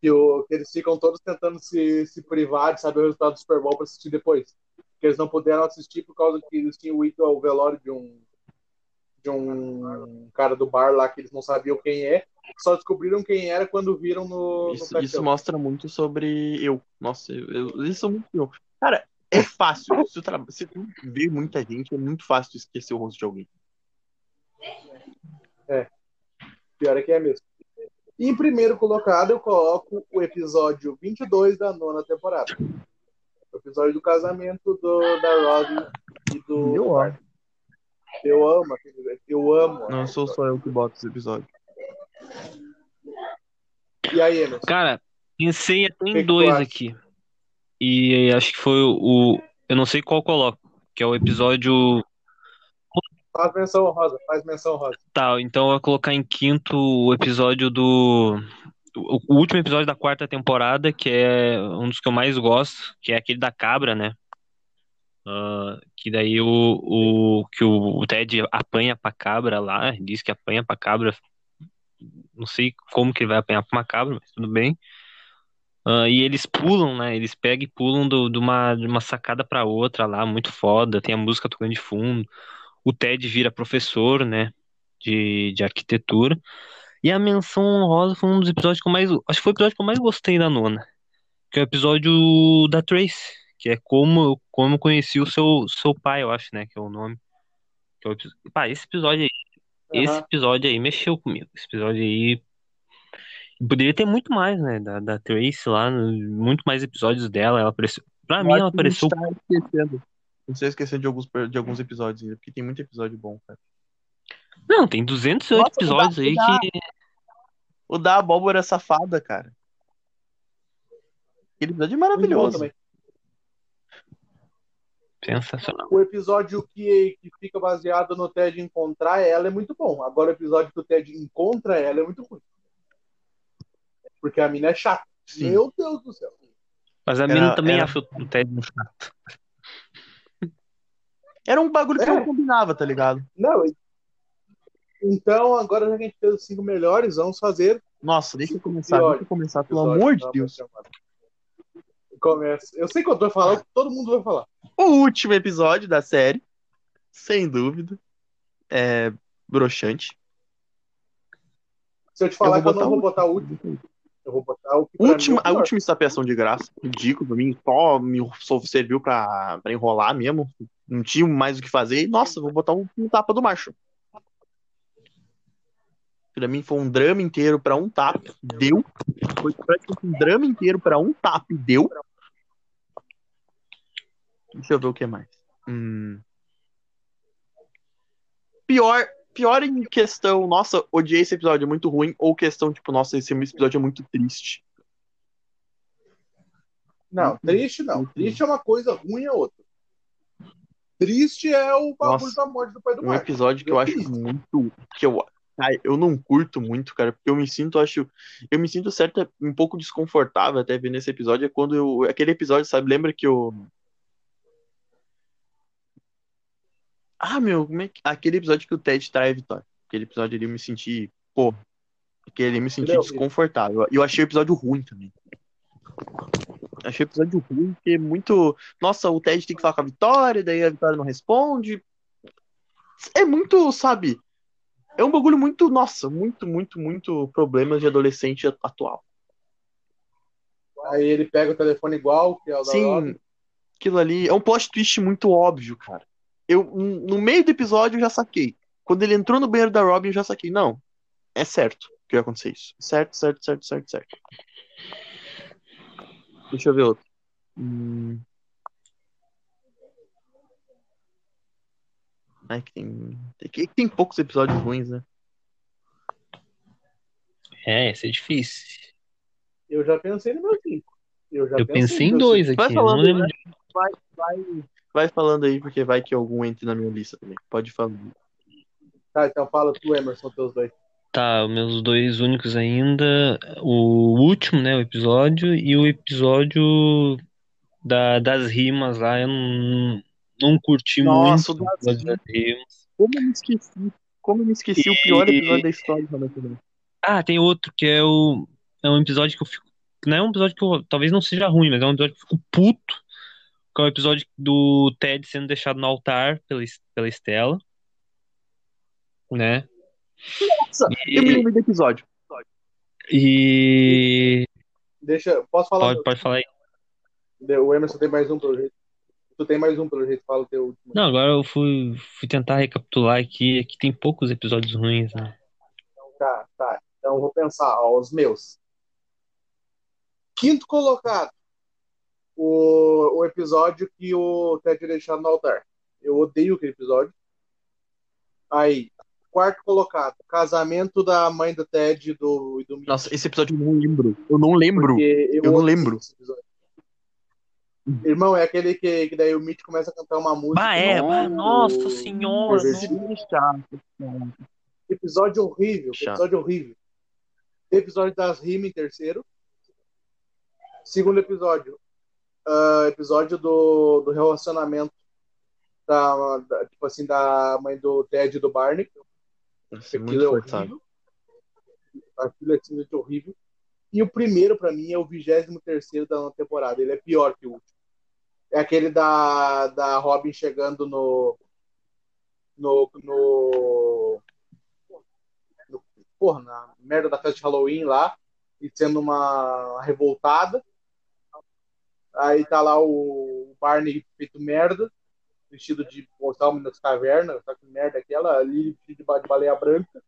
Que, o, que eles ficam todos tentando se, se privar de saber o resultado do Super Bowl para assistir depois. Que eles não puderam assistir por causa que eles tinham ido ao velório de um de um cara do bar lá que eles não sabiam quem é. Só descobriram quem era quando viram no, no Isso, caixão. isso mostra muito sobre eu. Nossa, eu, eu, isso é muito eu. Cara, é fácil. Se, tu tra- se tu vê muita gente, é muito fácil tu esquecer o rosto de alguém. Pior é que é mesmo. E em primeiro colocado, eu coloco o episódio 22 da nona temporada. O episódio do casamento do, da Robin e do. Eu amo. Eu amo, eu amo. Não sou só eu que boto esse episódio. E aí, Emerson? Cara, pensei até em dois acha? aqui. E acho que foi o. Eu não sei qual coloco, que é o episódio. Faz menção rosa, faz menção rosa. Tá, então eu vou colocar em quinto o episódio do. O, último episódio da quarta temporada, que é um dos que eu mais gosto, que é aquele da cabra, né? Ah, que daí o, o, que o, o Ted apanha pra cabra lá, diz que apanha pra cabra. Não sei como que ele vai apanhar pra uma cabra, mas tudo bem. Ah, e eles pulam, né? Eles pegam e pulam do, de, uma, de uma sacada pra outra lá, muito foda. Tem a música tocando de fundo. O Ted vira professor, né? De, de arquitetura. E a menção honrosa foi um dos episódios que eu mais. Acho que foi o episódio que eu mais gostei da nona. Que é o episódio da Trace. Que é como, como eu conheci o seu, seu pai, eu acho, né? Que é o nome. Que é o Pá, esse episódio aí. Esse Aham. episódio aí mexeu comigo. Esse episódio aí. Poderia ter muito mais, né? Da, da Trace lá. Muito mais episódios dela. Ela apareceu. Pra Eu mim, ela que a gente apareceu. tá esquecendo. Não sei esquecer de alguns, de alguns episódios ainda, porque tem muito episódio bom, cara. Não, tem 208 Nossa, episódios o da- aí o da- que. O da abóbora safada, cara. Aquele episódio é maravilhoso. Sensacional. O episódio que, que fica baseado no Ted encontrar ela é muito bom. Agora o episódio que o Ted encontra ela é muito ruim. Porque a mina é chata. Sim. Meu Deus do céu. Mas a Era- mina também era- acha o Ted um chato. Era um bagulho que É. não combinava, tá ligado? Não, então agora já que a gente fez os cinco melhores, vamos fazer Nossa, deixa eu começar, deixa eu começar, pelo Episódio, amor de Deus. Começa. Eu sei que eu tô falando, todo mundo vai falar. O último episódio da série, sem dúvida, é broxante. Se eu te falar Eu que eu não vou botar o último, eu vou botar o que mim é o Última, a última estapeação de graça, ridículo pra mim, só me só serviu pra, pra enrolar mesmo. Não tinha mais o que fazer. E, nossa, vou botar um, um tapa do macho. Pra mim foi um drama inteiro pra um tapa. Deu. Foi praticamente um drama inteiro pra um tapa e deu. Deixa eu ver o que mais. Hum. Pior, pior em questão, nossa, odiei esse episódio, é muito ruim. Ou questão, tipo, nossa, esse episódio é muito triste. Não, triste não. Triste é uma coisa, ruim é outra. Triste é o bagulho Nossa. da morte do pai do Um Marcos. episódio que eu acho muito. Que eu, eu não curto muito, cara, porque eu me sinto, acho. Eu me sinto certa, um pouco desconfortável até ver nesse episódio. É quando eu. Aquele episódio, sabe? Lembra que eu. Ah, meu, como é que. Aquele episódio que o Ted trai a vitória. Aquele episódio ali eu me senti. Pô. Aquele me senti desconfortável. E eu achei o episódio ruim também. Achei o episódio ruim, porque é muito. Nossa, o Ted tem que falar com a Vitória, daí a Vitória não responde. É muito, sabe? É um bagulho muito, nossa, muito, muito, muito problemas de adolescente atual. Aí ele pega o telefone igual, que é o da. Sim, aquilo ali é um plot twist muito óbvio, cara. Eu, no meio do episódio, eu já saquei. Quando ele entrou no banheiro da Robin, eu já saquei. Não, é certo que vai acontecer isso. Certo, certo, certo, certo, certo. Deixa eu ver outro. Hum... Ai, que tem... Tem, tem poucos episódios ruins, né? É, esse é difícil. Eu já pensei no meu cinco. Eu, já Eu pensei em no meu dois cinco. aqui. Vai eu não falando, lembro né? de- Vai, vai, vai falando aí, porque vai que algum entre na minha lista também. Pode falar. Tá, então fala tu, Emerson, teus dois. Tá, os meus dois únicos ainda. O último, né? O episódio. E o episódio da, das rimas lá. Eu não, não curti Nossa, muito o o das episódio das rimas. Como eu me esqueci? Como eu me esqueci o pior E- episódio da história também. Ah, tem outro que é o. É um episódio que eu fico. Não é um episódio que eu. Talvez não seja ruim, mas é um episódio que eu fico puto. Que é o episódio do Ted sendo deixado no altar pela, pela Estela. Né? Nossa, eu me E, lembro do episódio. e... Deixa, posso falar? Pode, pode falar aí. O Emerson tem mais um pelo jeito. Tu tem mais um pelo jeito, fala o teu último. Não, agora eu fui, fui tentar recapitular aqui. Aqui tem poucos episódios ruins, né? Tá, tá. Então eu vou pensar, ó, os meus. Quinto colocado. O, o episódio que o Ted é deixado no altar. Eu odeio aquele episódio. Aí, quarto colocado. Casamento da mãe do Ted e do, e do Mitch. Nossa, esse episódio eu não lembro. Eu não lembro. Porque Eu não lembro. Irmão, é aquele que, que daí o Mitch começa a cantar uma música. Bah, é, não, bah, nossa o- senhora, pervertido. Que chato. Episódio horrível, Chato. episódio horrível. Episódio das rimas em terceiro. Segundo episódio. Ah, episódio do, do relacionamento da, da- tipo assim, da mãe do Ted e do Barney. Nossa, é Aquilo muito é horrível. Aquilo é simplesmente horrível. E o primeiro, pra mim, é o 23 terceiro da temporada. Ele é pior que o último. É aquele da, da Robin chegando no. No. no, no porra, na merda da festa de Halloween lá. E sendo uma revoltada. Aí tá lá o Barney feito merda. Vestido de Ostalmo das cavernas. Sabe que merda é aquela? Ali vestido de ba- de baleia branca.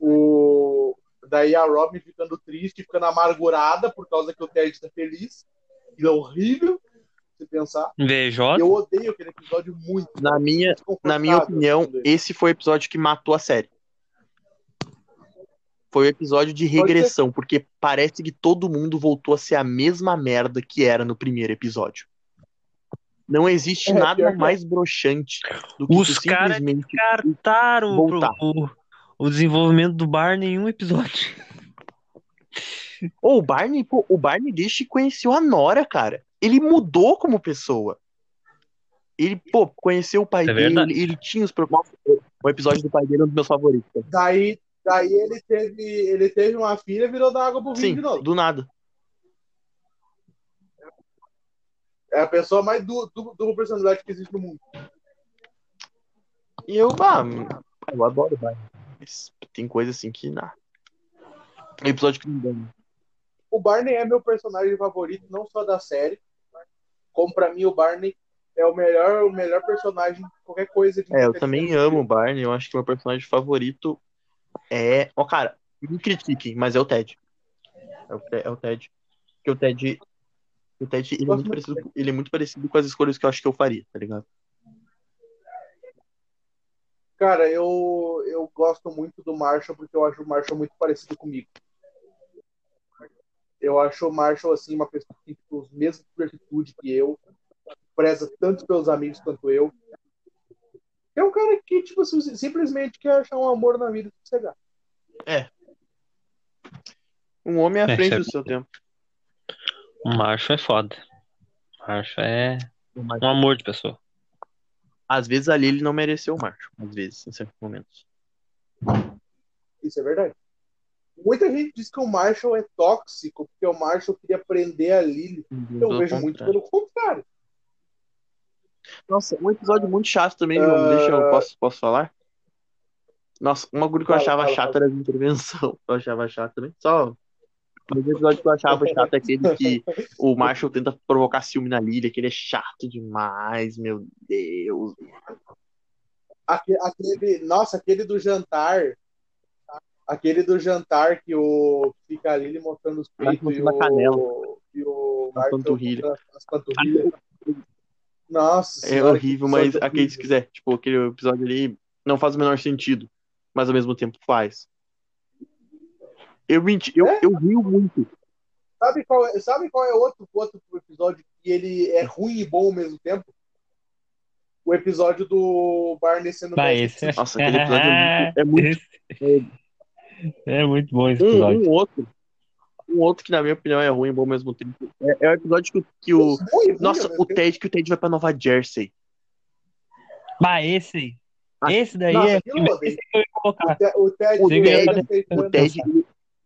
O... Daí a Robin ficando triste, ficando amargurada por causa que o Ted tá feliz. E é horrível se pensar. VJ? Eu odeio aquele episódio muito. Na minha, na minha desconfortável, opinião, assim, esse foi o episódio que matou a série. Foi o episódio de regressão, porque parece que todo mundo voltou a ser a mesma merda que era no primeiro episódio. Não existe É, nada é. mais broxante do que Os caras simplesmente Cartaram pro- Voltar. o, o desenvolvimento do Barney em um episódio. Ô, o Barney, pô, o Barney que conheceu a Nora, cara. Ele mudou como pessoa. Ele, pô, conheceu o pai É dele, ele, ele tinha os problemas. O episódio do pai dele é um dos meus favoritos. Daí, Daí ele teve, ele teve uma filha e virou da água pro vinho Sim, de novo. do nada. É a pessoa mais du- du- dupla personalidade que existe no mundo. E eu, ah, eu adoro Barney. Mas tem coisa assim que não. Episódio que não dá. né? O Barney é meu personagem favorito, não só da série, como pra mim o Barney é o melhor, o melhor personagem de qualquer coisa. De É, eu também amo o Barney. Eu acho que meu personagem favorito é. Ó, cara, me critiquem, mas é o Ted. É o, é o Ted. Porque o Ted. O Ted ele é, muito parecido, ele é muito parecido com as escolhas que eu acho que eu faria, tá ligado? Cara, eu, eu gosto muito do Marshall porque eu acho o Marshall muito parecido comigo. Eu acho o Marshall, assim, uma pessoa que tem tipo, os mesmos atitudes que eu, preza tanto pelos amigos quanto eu. É um cara que, tipo, assim, simplesmente quer achar um amor na vida e sossegar. Um homem à É, frente é do seu tempo. O macho é foda. O macho é um amor de pessoa. Às vezes ali ele não mereceu o macho. Às vezes, em certos momentos. Isso é verdade. Muita gente diz que o Marshall é tóxico porque o Marshall queria prender a Lily. Eu vejo muito contrário. pelo contrário. Nossa, um episódio muito chato também, João. Ah. Deixa eu. Posso, posso falar? Nossa, uma coisa que eu achava fala, chata fala. era a intervenção. *laughs* Eu achava chato também. Só. O episódio que eu achava chato é aquele que o Marshall tenta provocar ciúme na Lilia, que ele é chato demais, meu Deus. Aque- Aquele, nossa, aquele do jantar. Aquele do jantar que o fica ali mostrando os peitos e mostrando a canela. o, e o Marshall as panturrilhas. Nossa É senhora, horrível, mas episódio aquele, se horrível. quiser, tipo, aquele episódio ali não faz o menor sentido, mas ao mesmo tempo faz. Eu menti, eu, É? eu rio muito. Sabe qual é, sabe qual é outro, outro episódio que ele é ruim e bom ao mesmo tempo? O episódio do Barney sendo Bah, esse é... Nossa, aquele episódio é muito. É *laughs* muito É muito bom esse um, episódio. um outro. Um outro que, na minha opinião, é ruim e bom ao mesmo tempo. É, é o episódio que, que o. Ruim, ruim Nossa, o tempo. Ted, que o Ted vai pra Nova Jersey. Bah, esse aí. Ah, Esse daí Nossa, é. Esse que eu ia colocar. O Te- O Ted, O Ted- o Ted, ele-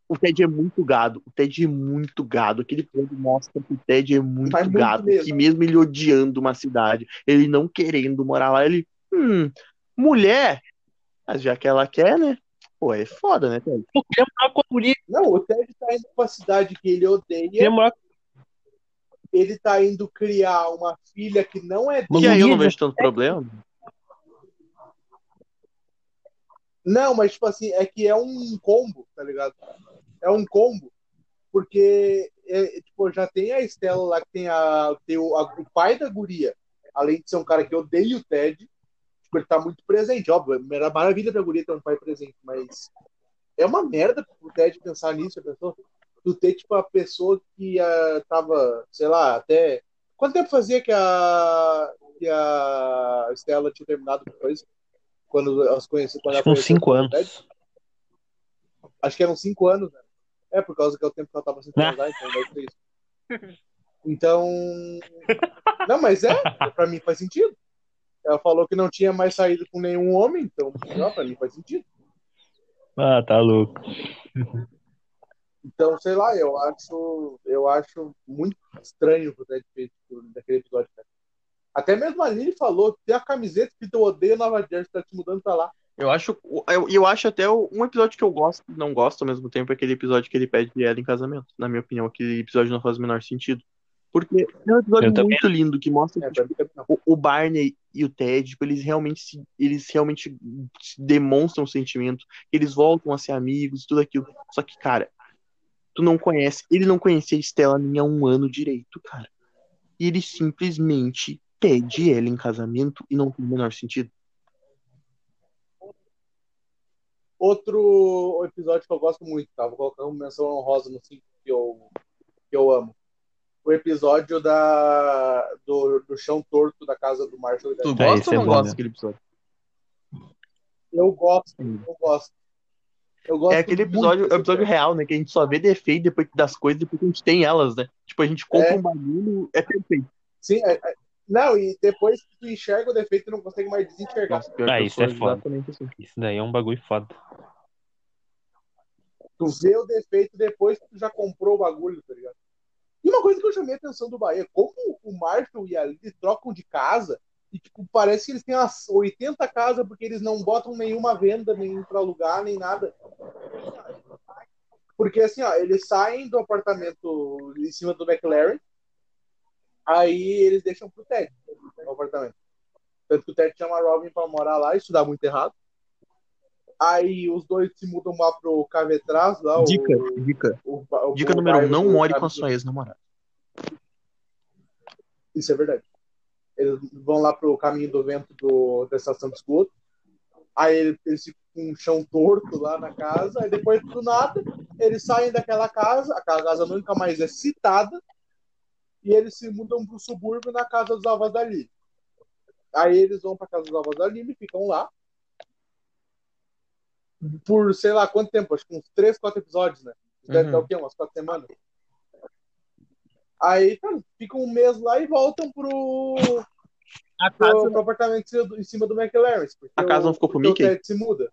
o Ted é muito gado. O Ted é muito gado. Aquele plano mostra que o Ted é muito muito gado. mesmo. Que mesmo ele odiando uma cidade, ele não querendo morar lá, ele. Hum, mulher. Mas já que ela quer, né? Pô, é foda, né, Ted? Eu queria morar com a guria. Não, o Ted tá indo pra cidade que ele odeia. morar Ele tá indo criar uma filha que não é Mas E aí eu não vejo tanto problema. Não, mas tipo assim, é que é um combo, tá ligado? É um combo. Porque é, tipo, já tem a Estela lá que tem, a, tem o, a- o pai da guria, além de ser um cara que odeia o Ted, tipo, ele tá muito presente, óbvio, era maravilha pra guria ter um pai presente, mas é uma merda pro Ted pensar nisso, a pessoa. Tu ter, tipo, a pessoa que ah, tava, sei lá, até. Quanto tempo fazia que a, que a Estela tinha terminado depois? Quando elas conheciam, quando Acho que uns conheceu 5 o Ted? anos. Acho que eram cinco anos, né? É, por causa que é o tempo que ela tava sem Ah. transar, então deve ser isso. Então. Não, mas é, pra mim faz sentido. Ela falou que não tinha mais saído com nenhum homem, então, não, pra mim faz sentido. Ah, tá louco. Então, sei lá, eu acho, eu acho muito estranho o que o Ted fez daquele episódio, cara. Até mesmo a Lily falou, tem a camiseta que tu odeia Nova Jersey, tá te mudando pra lá. Eu acho, eu, eu acho até um episódio que eu gosto e não gosto ao mesmo tempo é aquele episódio que ele pede ela em casamento. Na minha opinião, aquele episódio não faz o menor sentido. Porque é um episódio Eu também muito lindo que mostra É, que, tipo, o, o Barney e o Ted, tipo, eles realmente se, eles realmente se demonstram sentimento, eles voltam a ser amigos e tudo aquilo. Só que, cara, tu não conhece, ele não conhecia a Estela nem há um ano direito, cara. E ele simplesmente pede ela em casamento e não tem o menor sentido. Outro episódio que eu gosto muito, tá? Vou colocar uma menção honrosa no 5 que eu, que eu amo. O episódio da, do, do chão torto da casa do Marshall. Tu gosta esse ou é não bom, gosta né? daquele episódio? Eu gosto, Hum. eu gosto. Eu gosto É aquele episódio, é o episódio real, né? Que a gente só vê defeito depois das coisas, depois que a gente tem elas, né? Tipo, a gente compra É. um bagulho, é perfeito. Sim, é- é- não, e depois que tu enxerga o defeito, tu não consegue mais desenxergar. Nossa, Ah, isso é foda. assim. Isso daí é um bagulho foda. Tu vê o defeito depois que tu já comprou o bagulho, tá ligado? E uma coisa que eu chamei a atenção do Bahia, como o Marshall e a Lily trocam de casa, e tipo, parece que eles têm umas 80 casas, porque eles não botam nenhuma venda, nem pra alugar, nem nada. Porque assim, ó, eles saem do apartamento em cima do McLaren, aí eles deixam pro Ted o apartamento. Tanto que o Ted chama a Robin pra morar lá, isso dá muito errado. Aí os dois se mudam lá pro Cavetraz, lá. Dica, o, dica. o, o, Dica número um, não more com a sua ex-namorada. Isso é verdade. Eles vão lá pro caminho do vento do, da estação de esgoto. Aí eles, eles ficam com um chão torto lá na casa. Aí depois do nada, eles saem daquela casa. Aquela casa nunca mais é citada. E eles se mudam pro subúrbio na casa dos avós da Lili. Aí eles vão pra casa dos avós da Lili, ficam lá. Por sei lá quanto tempo, acho que uns 3, 4 episódios, né? Deve Uhum. dar o quê? Umas 4 semanas. Aí, cara, ficam um mês lá e voltam pro, A pro, pro apartamento em cima do- McLaren. A casa o- não ficou pro Mickey? O se muda.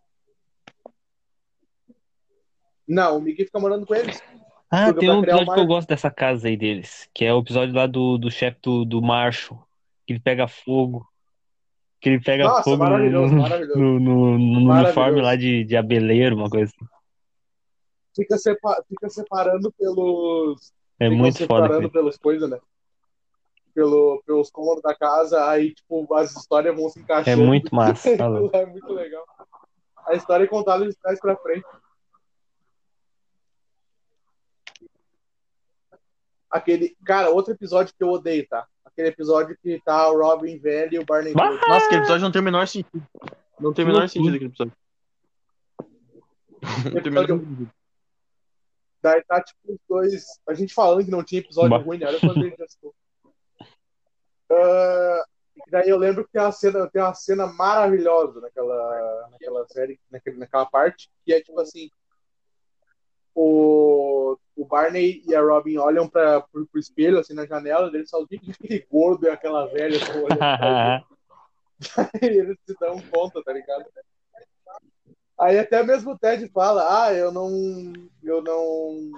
Não, o Mickey fica morando com eles. Ah, tem um episódio que eu gosto dessa casa aí deles, que é o episódio lá do, do chefe do, do Marshall, que ele pega fogo. Que ele pega Nossa, fogo no, maravilhoso, maravilhoso. no, no, no Maravilhoso. uniforme lá de, de abeleiro, uma coisa assim. Fica, fica separando pelos. É muito foda. separando pelas coisas, né? Pelo, pelos cômodos da casa, aí, tipo, as histórias vão se É encaixando. muito massa. tá *laughs* é muito legal. A história é contada de trás pra frente. Aquele. Cara, outro episódio que eu odeio, tá? Aquele episódio que tá o Robin velho e o Barney Bah! Nossa, aquele episódio não tem o menor sentido. Não tem o menor sentido aquele episódio. Não tem o menor sentido. Daí tá, tipo, os dois. A gente falando que não tinha episódio Bah. ruim, né? Olha quando a gente já e daí eu lembro que tem uma cena, tem uma cena maravilhosa naquela, naquela série, naquele, naquela parte, que é tipo assim. O, o Barney e a Robin olham para pro, pro espelho, assim, na janela, eles só dizem que aquele gordo e aquela velha *laughs* eles se dão conta, tá ligado? Aí até mesmo o Ted fala, ah, eu não. Eu não.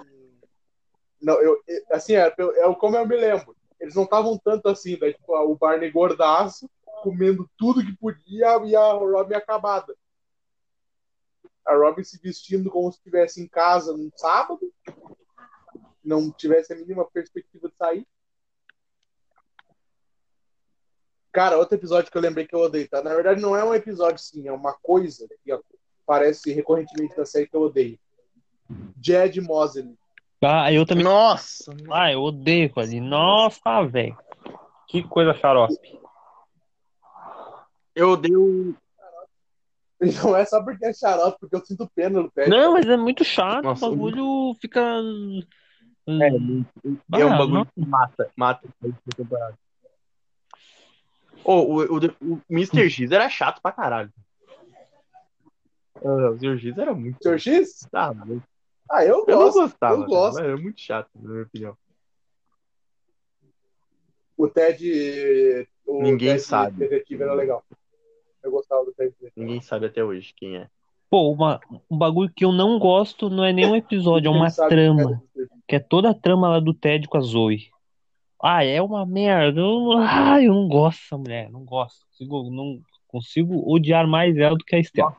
Não, eu. Assim, é, é como eu me lembro. Eles não estavam tanto assim, daí, tipo, o Barney gordaço, comendo tudo que podia e a Robin acabada. A Robin se vestindo como se estivesse em casa num sábado, não tivesse a mínima perspectiva de sair. Cara, outro episódio que eu lembrei que eu odeio, tá? Na verdade, não é um episódio, sim, é uma coisa que aparece recorrentemente na série que eu odeio. Jed Mosley. Ah, eu também. Nossa! Ah, eu odeio ali. Nossa, velho. Que coisa xarope. Eu odeio. Não é só porque é xarope, porque eu sinto pena no Ted. Não, mas é muito chato. Nossa, o bagulho fica. É, Ah, é um não. bagulho que mata. Mata a temporada. Oh, o, o, o Mr. X era chato pra caralho. O Sr. X era muito. Sr. X? Ah, mas Ah, eu eu não gosto. gostava. eu gosto. Era muito chato, na minha opinião. O Ted. O Ninguém Ted sabe. Detetive era legal. Eu gostava do Ted Detetive. Ninguém sabe até hoje quem é. Pô, uma, um bagulho que eu não gosto não é nem um episódio, é uma sabe trama. Detetive. Que é toda a trama lá do Ted com a Zoe. Ah, é uma merda. Eu, ah, eu não gosto dessa mulher. Não gosto. Consigo, não consigo odiar mais ela do que a Estela.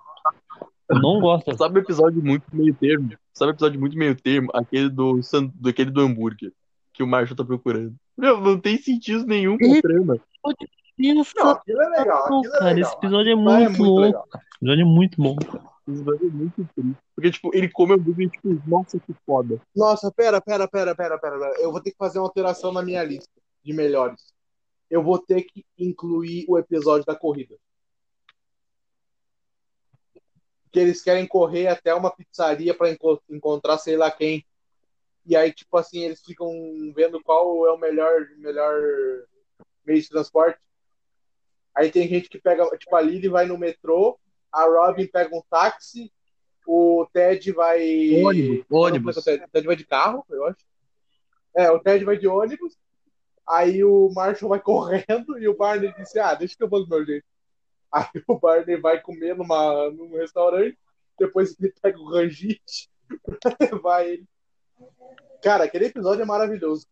Eu não gosto. Sabe o episódio muito meio termo? Sabe o episódio muito meio termo? Aquele do, aquele do hambúrguer. Que o Marshall tá procurando. Meu, não tem sentido nenhum com a trama. Não, aquilo é legal. Aquilo é cara, legal. esse episódio é é muito muito louco. legal. Esse episódio é muito bom. Esse episódio é muito triste. Porque, tipo, ele come hambúrguer e, tipo, nossa, que foda. Nossa, pera, pera, pera, pera, pera. Eu vou ter que fazer uma alteração na minha lista de melhores. Eu vou ter que incluir o episódio da corrida. Que eles querem correr até uma pizzaria para encontrar sei lá quem. E aí, tipo assim, eles ficam vendo qual é o melhor, melhor meio de transporte. Aí tem gente que pega, tipo, a Lily vai no metrô, a Robin pega um táxi, o Ted vai. Ônibus, ônibus. O Ted, o Ted vai de carro, eu acho. É, o Ted vai de ônibus, aí o Marshall vai *laughs* correndo e o Barney disse: Ah, deixa que eu vou do meu jeito. Aí o Barney vai comer numa, num restaurante, depois ele pega o rangite *laughs* levar ele. Cara, aquele episódio é maravilhoso.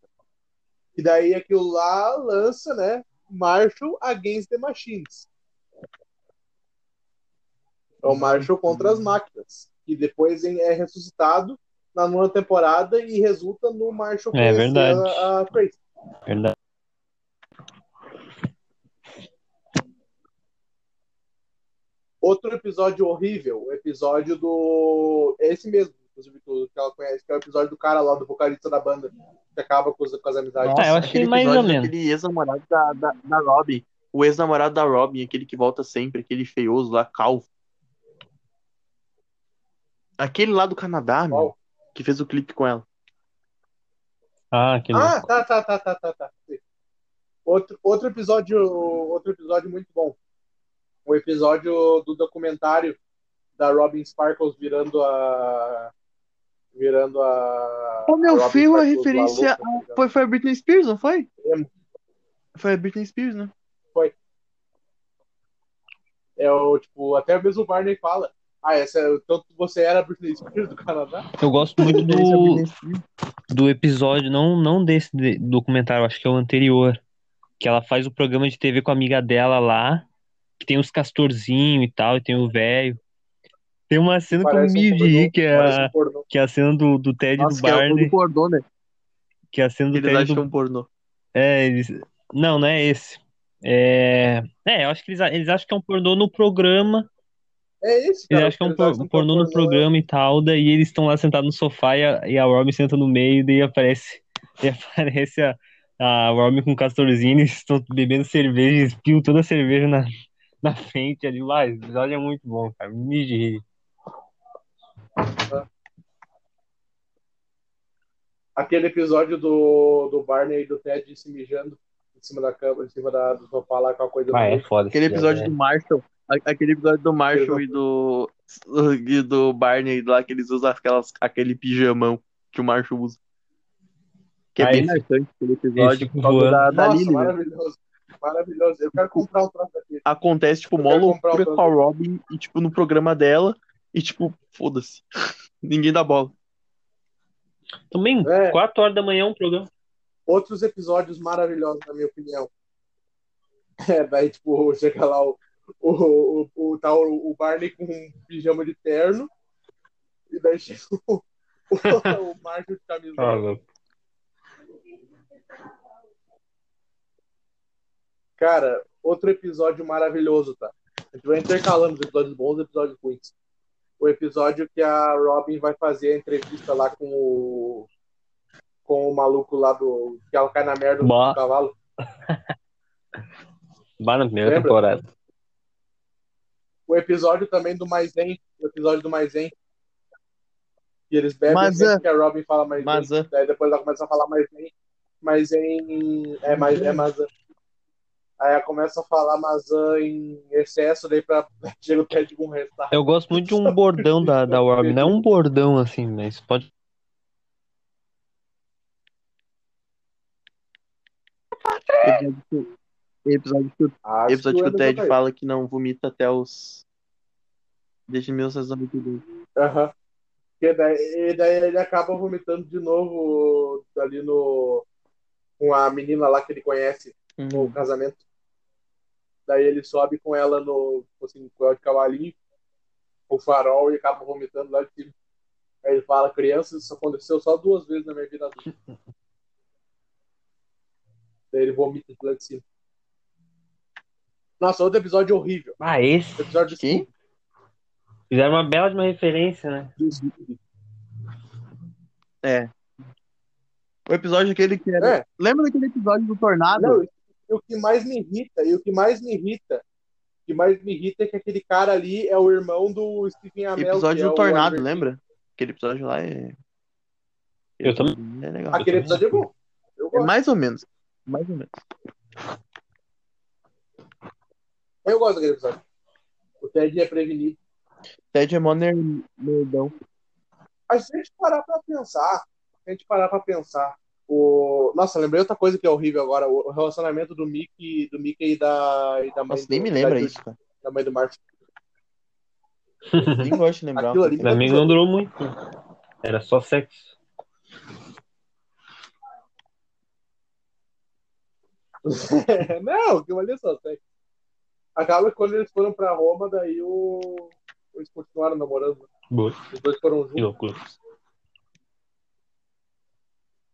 E daí aquilo lá lança, né? Marshall Against the Machines. É o Marshall contra as máquinas. E depois é ressuscitado na nona temporada e resulta no Marshall É verdade. a, a Tracy. Verdade. Outro episódio horrível, o episódio do. É esse mesmo, inclusive, que ela conhece, que é o episódio do cara lá, do vocalista da banda, que acaba com, com as amizades. Ah, eu achei aquele mais ou episódio menos. daquele ex-namorado da, da, da Robin. O ex-namorado da Robin, aquele que volta sempre, aquele feioso lá, calvo. Aquele lá do Canadá, meu, Qual? que fez o clipe com ela. Ah, aquele. Ah, tá, tá, tá, tá, tá, tá. Outro, outro episódio, outro episódio muito bom. O episódio do documentário da Robin Sparkles virando a virando a Ô, meu a filho, a referência louca, tá? Foi, foi a Britney Spears, não foi? É. Foi a Britney Spears, né? É o tipo, até mesmo o Barney fala. Ah, essa, tanto você era Britney Spears do Canadá? Eu gosto muito do, do episódio, não, não desse de- documentário, acho que é o anterior. Que ela faz o programa de TV com a amiga dela lá, que tem os castorzinhos e tal, e tem o velho. Tem uma cena que eu me um rir, pornô, que é a, um que é a cena do, do Ted Nossa, do que é Barney. pornô, né? Que é a cena do Eles Ted acham do que é um pornô. É, eles. Não, não é esse. É, é eu acho que eles, eles acham que é um pornô no programa. É Eles cara. acham que é um eles por- acham que é um pornô no pornô. programa e tal. Daí eles estão lá sentados no sofá e a, e a Robin senta no meio. Daí aparece, *laughs* e aparece a, a Robin com o castorzinho. Eles estão bebendo cerveja, e espiam toda a cerveja na, *laughs* na frente ali. Lá, esse episódio é muito bom, cara. Me de rir. Aquele episódio do, do Barney e do Ted se mijando em cima da cama, em cima da, do sofá lá com a coisa Ah, é foda. Aquele episódio é. do Marshall. Aquele episódio do Marshall e do. *laughs* E do Barney lá, que eles usam aquelas, aquele pijamão que o Marshall usa. Que é Ah, bem marcante aquele episódio por causa da, da Nossa, Lily, né? maravilhoso. Maravilhoso. Eu quero comprar um troço daquele. Acontece, tipo, mó loucura um com a Robin e, tipo, no programa dela. E, tipo, foda-se. *laughs* Ninguém dá bola. Também, É. 4 horas da manhã um programa. Outros episódios maravilhosos, na minha opinião. *laughs* É, daí, tipo, chega lá o, o, o, o, tá o, o Barney com um pijama de terno. E daí chega *laughs* o, o, o Marshall de. Ah, louco. Cara, outro episódio maravilhoso, tá? A gente vai intercalando os episódios bons e os episódios ruins. O episódio que a Robin vai fazer a entrevista lá com o. com o maluco lá do. que ela cai na merda do cavalo. *laughs* Bah, na primeira Lembra? temporada. O episódio também do Maisen. O episódio do Maisen. E eles bebem Maçã. sempre que a Robin fala Maisen. Maçã. Daí depois ela começa a falar Maisen. Maisen. É, mais, é Maçã. Aí ela começa a falar Maçã em excesso, daí pra. *laughs* chega o Ted com o resultado. Eu gosto muito de um bordão da, da Robin. Não é um bordão assim, mas pode. Que, episódio que, Acho episódio que o Ted fala que não vomita até os. Desde 1992. Aham. E daí, e daí ele acaba vomitando de novo ali no. com a menina lá que ele conhece no Uhum. casamento. Daí ele sobe com ela no. assim, com ela de cavalinho, o farol e acaba vomitando lá de cima. Aí ele fala, criança, isso aconteceu só duas vezes na minha vida adulta. *laughs* Daí ele vomita de lá de cima. Nossa, outro episódio horrível. Ah, esse. Episódio Quem? Fizeram uma bela de uma referência, né? É. O episódio aquele que era. É. Lembra daquele episódio do Tornado? Não, e o que mais me irrita, e o que mais me irrita, o que mais me irrita é que aquele cara ali é o irmão do Stephen Amell. episódio é do o Tornado, lembra? Aquele episódio lá é. Eu também. É legal. Aquele episódio é bom. Eu É mais ou menos. Mais ou menos. Eu gosto daquele episódio. O Ted é prevenido. Ted é mó ner- nerdão. Mas se a gente parar pra pensar, se a gente parar pra pensar, o... Nossa, lembrei outra coisa que é horrível agora, o relacionamento do Mickey, do Mickey e da, e da mãe Nossa, nem do, me da lembra isso, cara. Da mãe do Martin. Nem gosto de lembrar. Ali- Pra mim não durou muito. Era só sexo. *laughs* não, que olha só, sério. Acaba que quando eles foram pra Roma, daí o... eles continuaram namorando. Boa. Os dois foram Que juntos. loucura.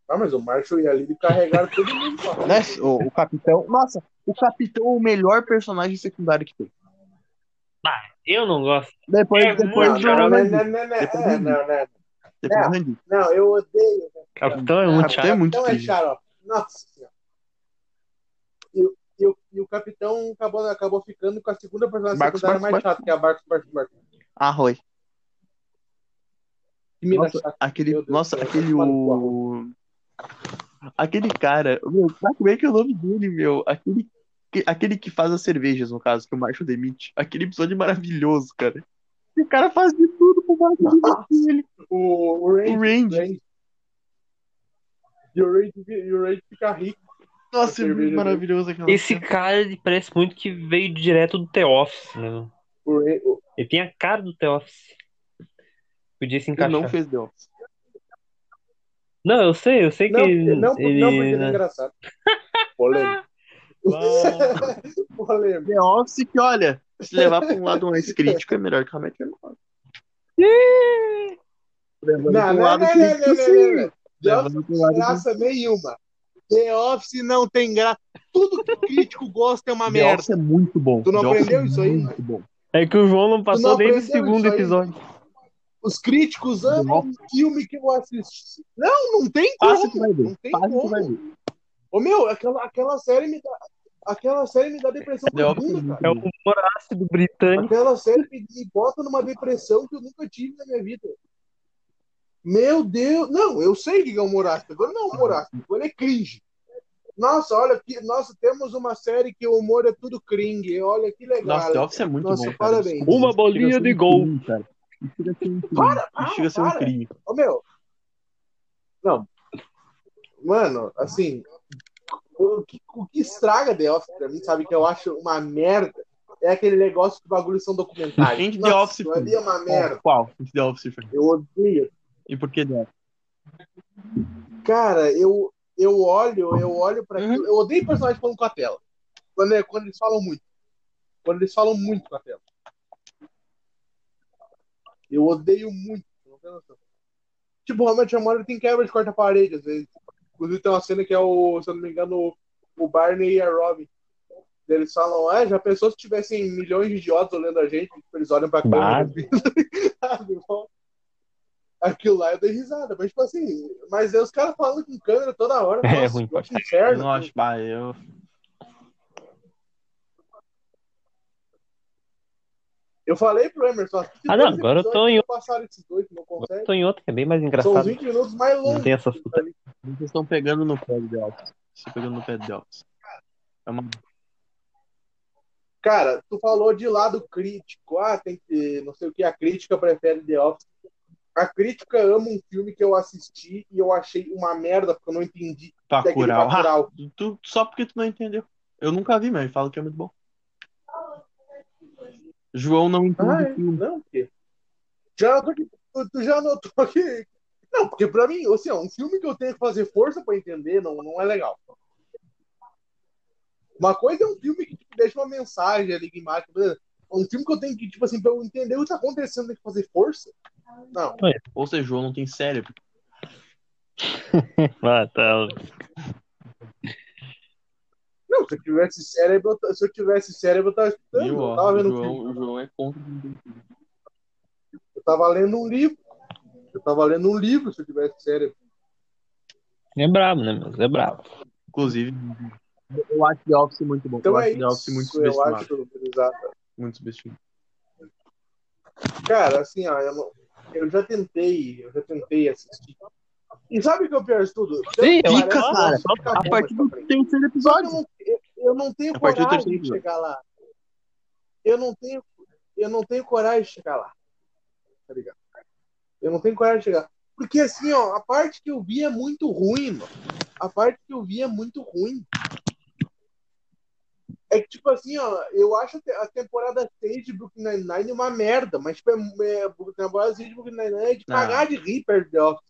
Ah, mas o Marshall e a Lily carregaram todo mundo. Né? O, o capitão. Nossa, o capitão é o melhor personagem secundário que tem. Eu não gosto. Depois, É depois Não, do não, não, não, não, não, Depois é, não, não. Depois. Não, eu odeio. Capitão é muito Capitão chato. é muito Capitão é triste. xarope. Nossa senhora. E, o- e, o- capitão acabou, acabou ficando com a segunda personagem Marcos secundária Marcos mais Marcos. chata, que é a Marcos Marcos Marcos. Que mina Nossa, chata. aquele. Deus Nossa, céu, aquele. O... Aquele cara. Meu, como é que é o nome dele, meu? Aquele, que- aquele que faz as cervejas, no caso, que o Marshall demite. Aquele episódio maravilhoso, cara. O cara faz de tudo pro Marshall demitir ele. O, o Randy. O. Randy. E o Randy, e o Randy fica rico. Nossa, é maravilhoso aquela Esse cena. cara, ele parece muito que veio direto do The Office, né? O, Randy, o, Ele tem a cara do The Office. Podia se Ele encaixar. não fez The Office. Não, eu sei, eu sei que não, ele. não, ele- não, porque ele é engraçado. Polêmico. Polêmico. The Office que, olha, se levar pra um lado mais crítico é melhor que a Levando Não, não, um não, lado não, crítico, não, sim. não, não. The Office Levando pra um não lado graça nenhuma. The Office não tem graça. Tudo que o crítico gosta é uma The merda. Office é muito bom. Tu não The Office aprendeu é isso aí? Muito bom. É que o João não passou desde o aprendeu segundo episódio. Os críticos amam o filme que eu assisti. Não, não tem Passa que como. vai ver. Não tem Passa que como. vai ver. Ô meu, aquela, aquela série me dá. Aquela série me dá depressão Office é profunda, muito cara. É o humor ácido britânico. Aquela série me, me bota numa depressão que eu nunca tive na minha vida. Meu Deus. Não, eu sei o que é humor ácido. Agora não é humor ácido. Agora é cringe. Nossa, olha que nós temos uma série que o humor é tudo cringe. Olha que legal. Nossa, The Office é muito Nossa, bom, cara. parabéns. Desculpa, Uma bolinha de um gol. crime, cara. Um. Para, para, Isso chega a ser um crime. Ô, meu. Não. Mano, assim. O que, o que estraga The Office pra mim, sabe, que eu acho uma merda, é aquele negócio que bagulhos são documentários. Gente, The Nossa, Office ali é uma merda. Qual? The Office. Eu odeio. E por que Office? Cara, eu, eu olho, eu olho pra Uhum. Eu odeio personagens falando com a tela. Quando, é- quando eles falam muito. Quando eles falam muito com a tela. Eu odeio muito. não. Tipo, Met Your Mother tem quebra de quarta-parede, às vezes. Inclusive tem uma cena que é o, se eu não me engano, o Barney e a Robin. Eles falam, ah, já pensou se tivessem milhões de idiotas olhando a gente? Eles olham pra câmera. *laughs* Aquilo lá eu dei risada. Mas, tipo assim, mas é os caras falando com câmera toda hora. É Nossa, ruim, pode. Eu inferno. não acho, bah, eu. Eu falei pro Emerson, Ah, não, agora eu tô em passaram esses dois, não consegue. eu tô em outro que é bem mais São engraçado. 20 minutos mais Não longos. tem essas putas. Vocês estão pegando no pé The Office. Vocês estão pegando no pé The Office. É uma... Cara, tu falou de lado crítico. Ah, tem que. Não sei o que, a crítica prefere The Office. A crítica ama um filme que eu assisti e eu achei uma merda porque eu não entendi. que aquele Bacurau. Ah, Bacurau. *laughs* tu, só porque tu não entendeu. Eu nunca vi, mas falo que é muito bom. João não entende Ah, o é? filme. não, porque. Já que. Tu, tu já notou que. Não, porque pra mim, assim, ó, um filme que eu tenho que fazer força pra entender não, não é legal. Uma coisa é um filme que tipo, deixa uma mensagem ali enigmática. Um filme que eu tenho que, tipo assim, pra eu entender o que tá acontecendo, tem que fazer força. Não. Ou seja, João não tem cérebro. *laughs* Ah, tá. Não, se eu tivesse cérebro, eu- se eu tivesse cérebro, eu tava estudando. Eu tava o vendo um João, filme. o João é contra. Eu tava lendo um livro. Eu tava lendo um livro se eu tivesse cérebro. É brabo, né, mas é brabo. Inclusive, eu acho The Office muito bom. Então eu é acho The Office muito isso, eu subestimado. acho, exato. Muito subestimado. Cara, assim, ó, eu, eu já tentei, eu já tentei assistir. E sabe o que é o pior de tudo? Sim, acho- cara. Fica A partir do terceiro episódio. eu não, eu, eu não tenho coragem de chegar lá. Eu não tenho, eu não tenho coragem de chegar lá. Tá ligado? Eu não tenho coragem de chegar. Porque assim, ó, a parte que eu vi é muito ruim, mano. A parte que eu vi é muito ruim. É que, tipo assim, ó, eu acho a temporada 6 de Brooklyn Nine-Nine uma merda, mas, tipo, é, é, a temporada 6 de Brooklyn Nine-Nine é de Ah. cagar de rir perto de Office.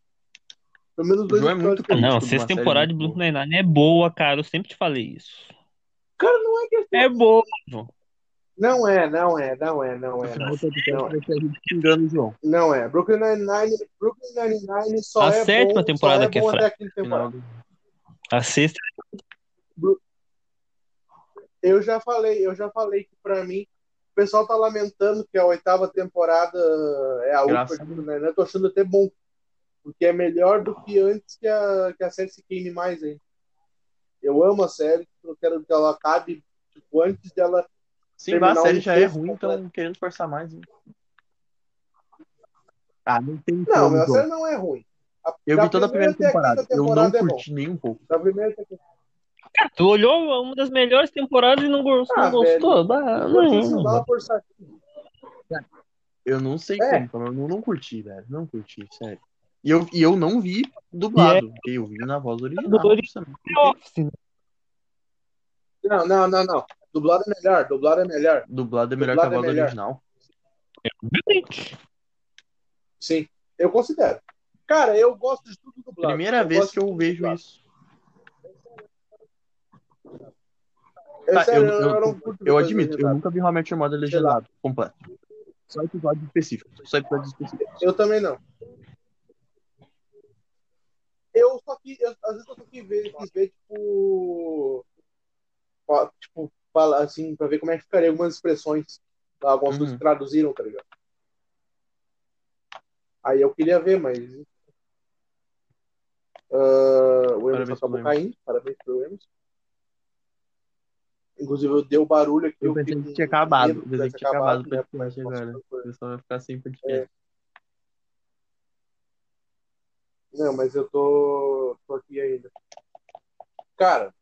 Pelo menos dois João é muito que. Não, de sexta temporada de Brooklyn Nine-Nine é boa, cara. Eu sempre te falei isso. Cara, não é questão. É boa. Não é, não é, não é, não é. Não, não é. a João. não é. Brooklyn Nine-Nine Brooklyn Nine-Nine só A é sétima bom, temporada é que é fraca. a quinta temporada. Final do- A sexta. Eu já falei, eu já falei que pra mim o pessoal tá lamentando que a oitava temporada é a Graças última Nine-Nine. Eu tô achando até bom. Porque é melhor do que antes que a, que a série se queime mais aí. Eu amo a série, eu quero que ela acabe tipo, antes dela. Sim, a série já é ruim, completo. então querendo forçar mais. hein? Ah, não tem Não, como, a série não é ruim. A, Eu vi toda a primeira até a quinta temporada. Eu não temporada é bom. curti nem um pouco. Da primeira até a quinta. Cara, tu olhou uma das melhores temporadas e não gostou? Ah, não gostou? Bah, não. Eu não sei É. como, mas eu não, não curti, velho. Não curti, sério. E eu, e eu não vi dublado. porque Eu vi na voz original. Né? Não, não, não, não. Dublado é melhor, dublado é melhor. Dublado é melhor Dublado que a é voz melhor. original. Sim, eu considero. Cara, eu gosto de tudo dublado. Primeira eu vez que eu vejo dublado. isso. Tá, sério, eu- eu, eu- Eu admito, eu nunca vi Your Mother legendado, completo. Só episódios específicos. Só episódios específicos. Eu também não. Eu só que, eu, às vezes eu só quis ver, quis ver tipo, ó, tipo, fala assim, pra ver como é que ficaria algumas expressões, algumas Uhum. coisas que traduziram, tá ligado? Aí eu queria ver, mas. Ah, o Emerson acabou caindo, parabéns pro Emerson. Inclusive, eu dei o barulho aqui. Eu pensei fiquei que tinha acabado. Eu pensei que tinha acabado o né? podcast agora. O pessoal vai ficar sem podcast. Não, mas eu tô, tô aqui ainda. Cara,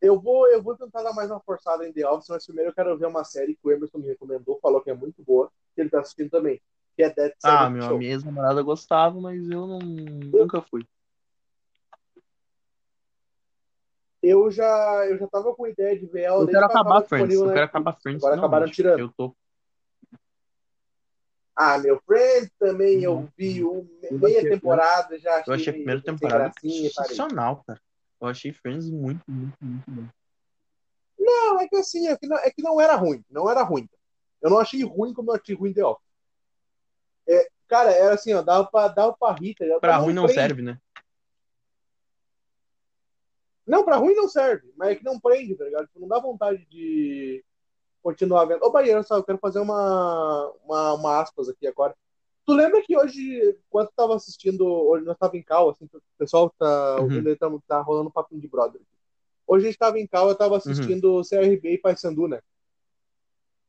eu vou, eu vou tentar dar mais uma forçada em The Office, mas primeiro eu quero ver uma série que o Emerson me recomendou, falou que é muito boa, que ele tá assistindo também, que é Dead Ah, meu, Show. minha ex-namorada gostava, mas eu não, nunca fui. Eu já, eu já tava com a ideia de ver ela Eu desde quero acabar Friends. Eu quero acabar Friends. Agora acabaram finalmente. tirando. Eu tô. Ah, meu Friends também eu Uhum. vi um, Eu meia achei- temporada, já achei, Eu achei a primeira temporada sensacional, cara. Eu achei Friends muito, muito, muito bom. Não, é que assim, é que não, é que não era ruim, não era ruim. Eu não achei ruim como eu achei ruim The Office. É, cara, era assim, ó, dava pra, dava pra rir, tá ligado? Pra Mas ruim não prende. serve, né? Não, pra ruim não serve, mas é que não prende, tá ligado? Tipo, não dá vontade de continuar vendo. Ô, Bahia, só, eu quero fazer uma, uma, uma aspas aqui agora. Tu lembra que hoje, quando tu tava assistindo, hoje nós tava em cal, assim, o pessoal tá Uhum. ouvindo aí, tá, tá rolando um papinho de brother. Hoje a gente tava em cal, eu tava Uhum. assistindo CRB e Paysandu, né?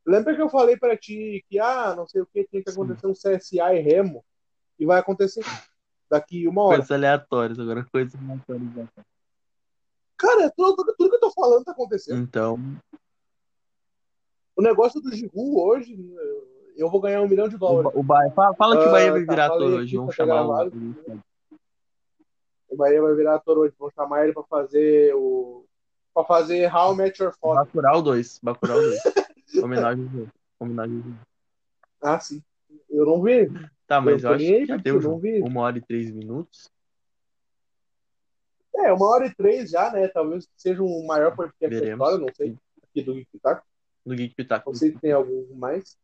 Lembra que eu falei pra ti que, ah, não sei o que, tinha que acontecer um CSA e Remo? E vai acontecer daqui uma hora. Coisas aleatórias, agora coisas aleatórias. Cara, tudo, tudo, que eu tô falando tá acontecendo. Então, O negócio do Giru hoje, eu vou ganhar um milhão de o, dólares. Ba- o Bahia, fala, fala que o Bahia Ah, vai tá, virar falei ator aqui, hoje. Vamos tá chamar o. gravado. o- O Bahia vai virar ator hoje. Vão chamar ele pra fazer o. pra fazer How Met Your Father. Bacurau 2. Bacurau 2. *laughs* Homenagem. Homenagem. Ah, sim. Eu não vi. Tá, mas Eu eu, acho que já deu uma hora e três minutos. É, uma hora e três já, né? Talvez seja o maior podcast da Veremos. história, não sei. Aqui do Geek Pitaco. No Geek Pitaco. Não sei se tem algum mais.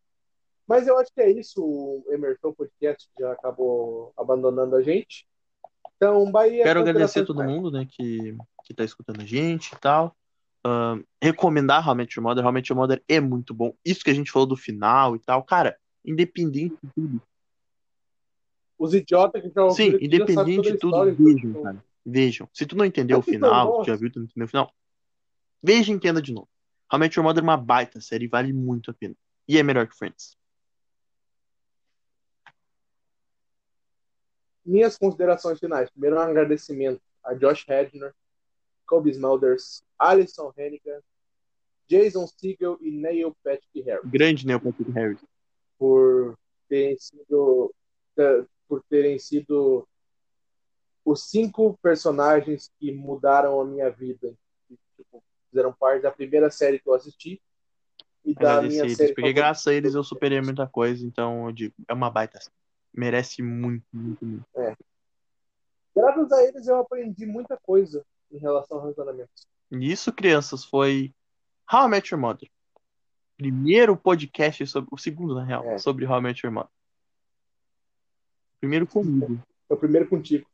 Mas eu acho que é isso. O Emerson Podcast já acabou abandonando a gente. Então, Bahia. Quero agradecer a todo finais. mundo, né, que, que tá escutando a gente e tal. Ahn, recomendar Met Your Mother. Met Your Mother é muito bom. Isso que a gente falou do final e tal. Cara, independente de tudo. Os idiotas que já ouviram Sim, independente de tudo, vejam, então- cara. Vejam. Se tu não entendeu o Mas que final, tu já viu, tu não entendeu o final, veja e entenda de novo. How I Met Your Mother é uma baita série, vale muito a pena. E é melhor que Friends. minhas considerações finais. Primeiro, um agradecimento a Josh Hedner, Kobe Smulders, Alison Hennigan, Jason Segel e Neil Patrick Harris Grande Neil Patrick Harris. por terem sido eh, por terem sido os cinco personagens que mudaram a minha vida, que tipo, fizeram parte da primeira série que eu assisti e da minha eles, série porque favorita. graças a eles eu superei muita coisa, então eu digo, é uma baita. Merece muito, muito, muito. Graças a eles eu aprendi muita coisa em relação ao relacionamento. E isso, crianças, foi How I Met Your Mother. Primeiro podcast sobre. O segundo, na real, É. sobre How I Met Your Mother. Primeiro comigo. É o primeiro contigo.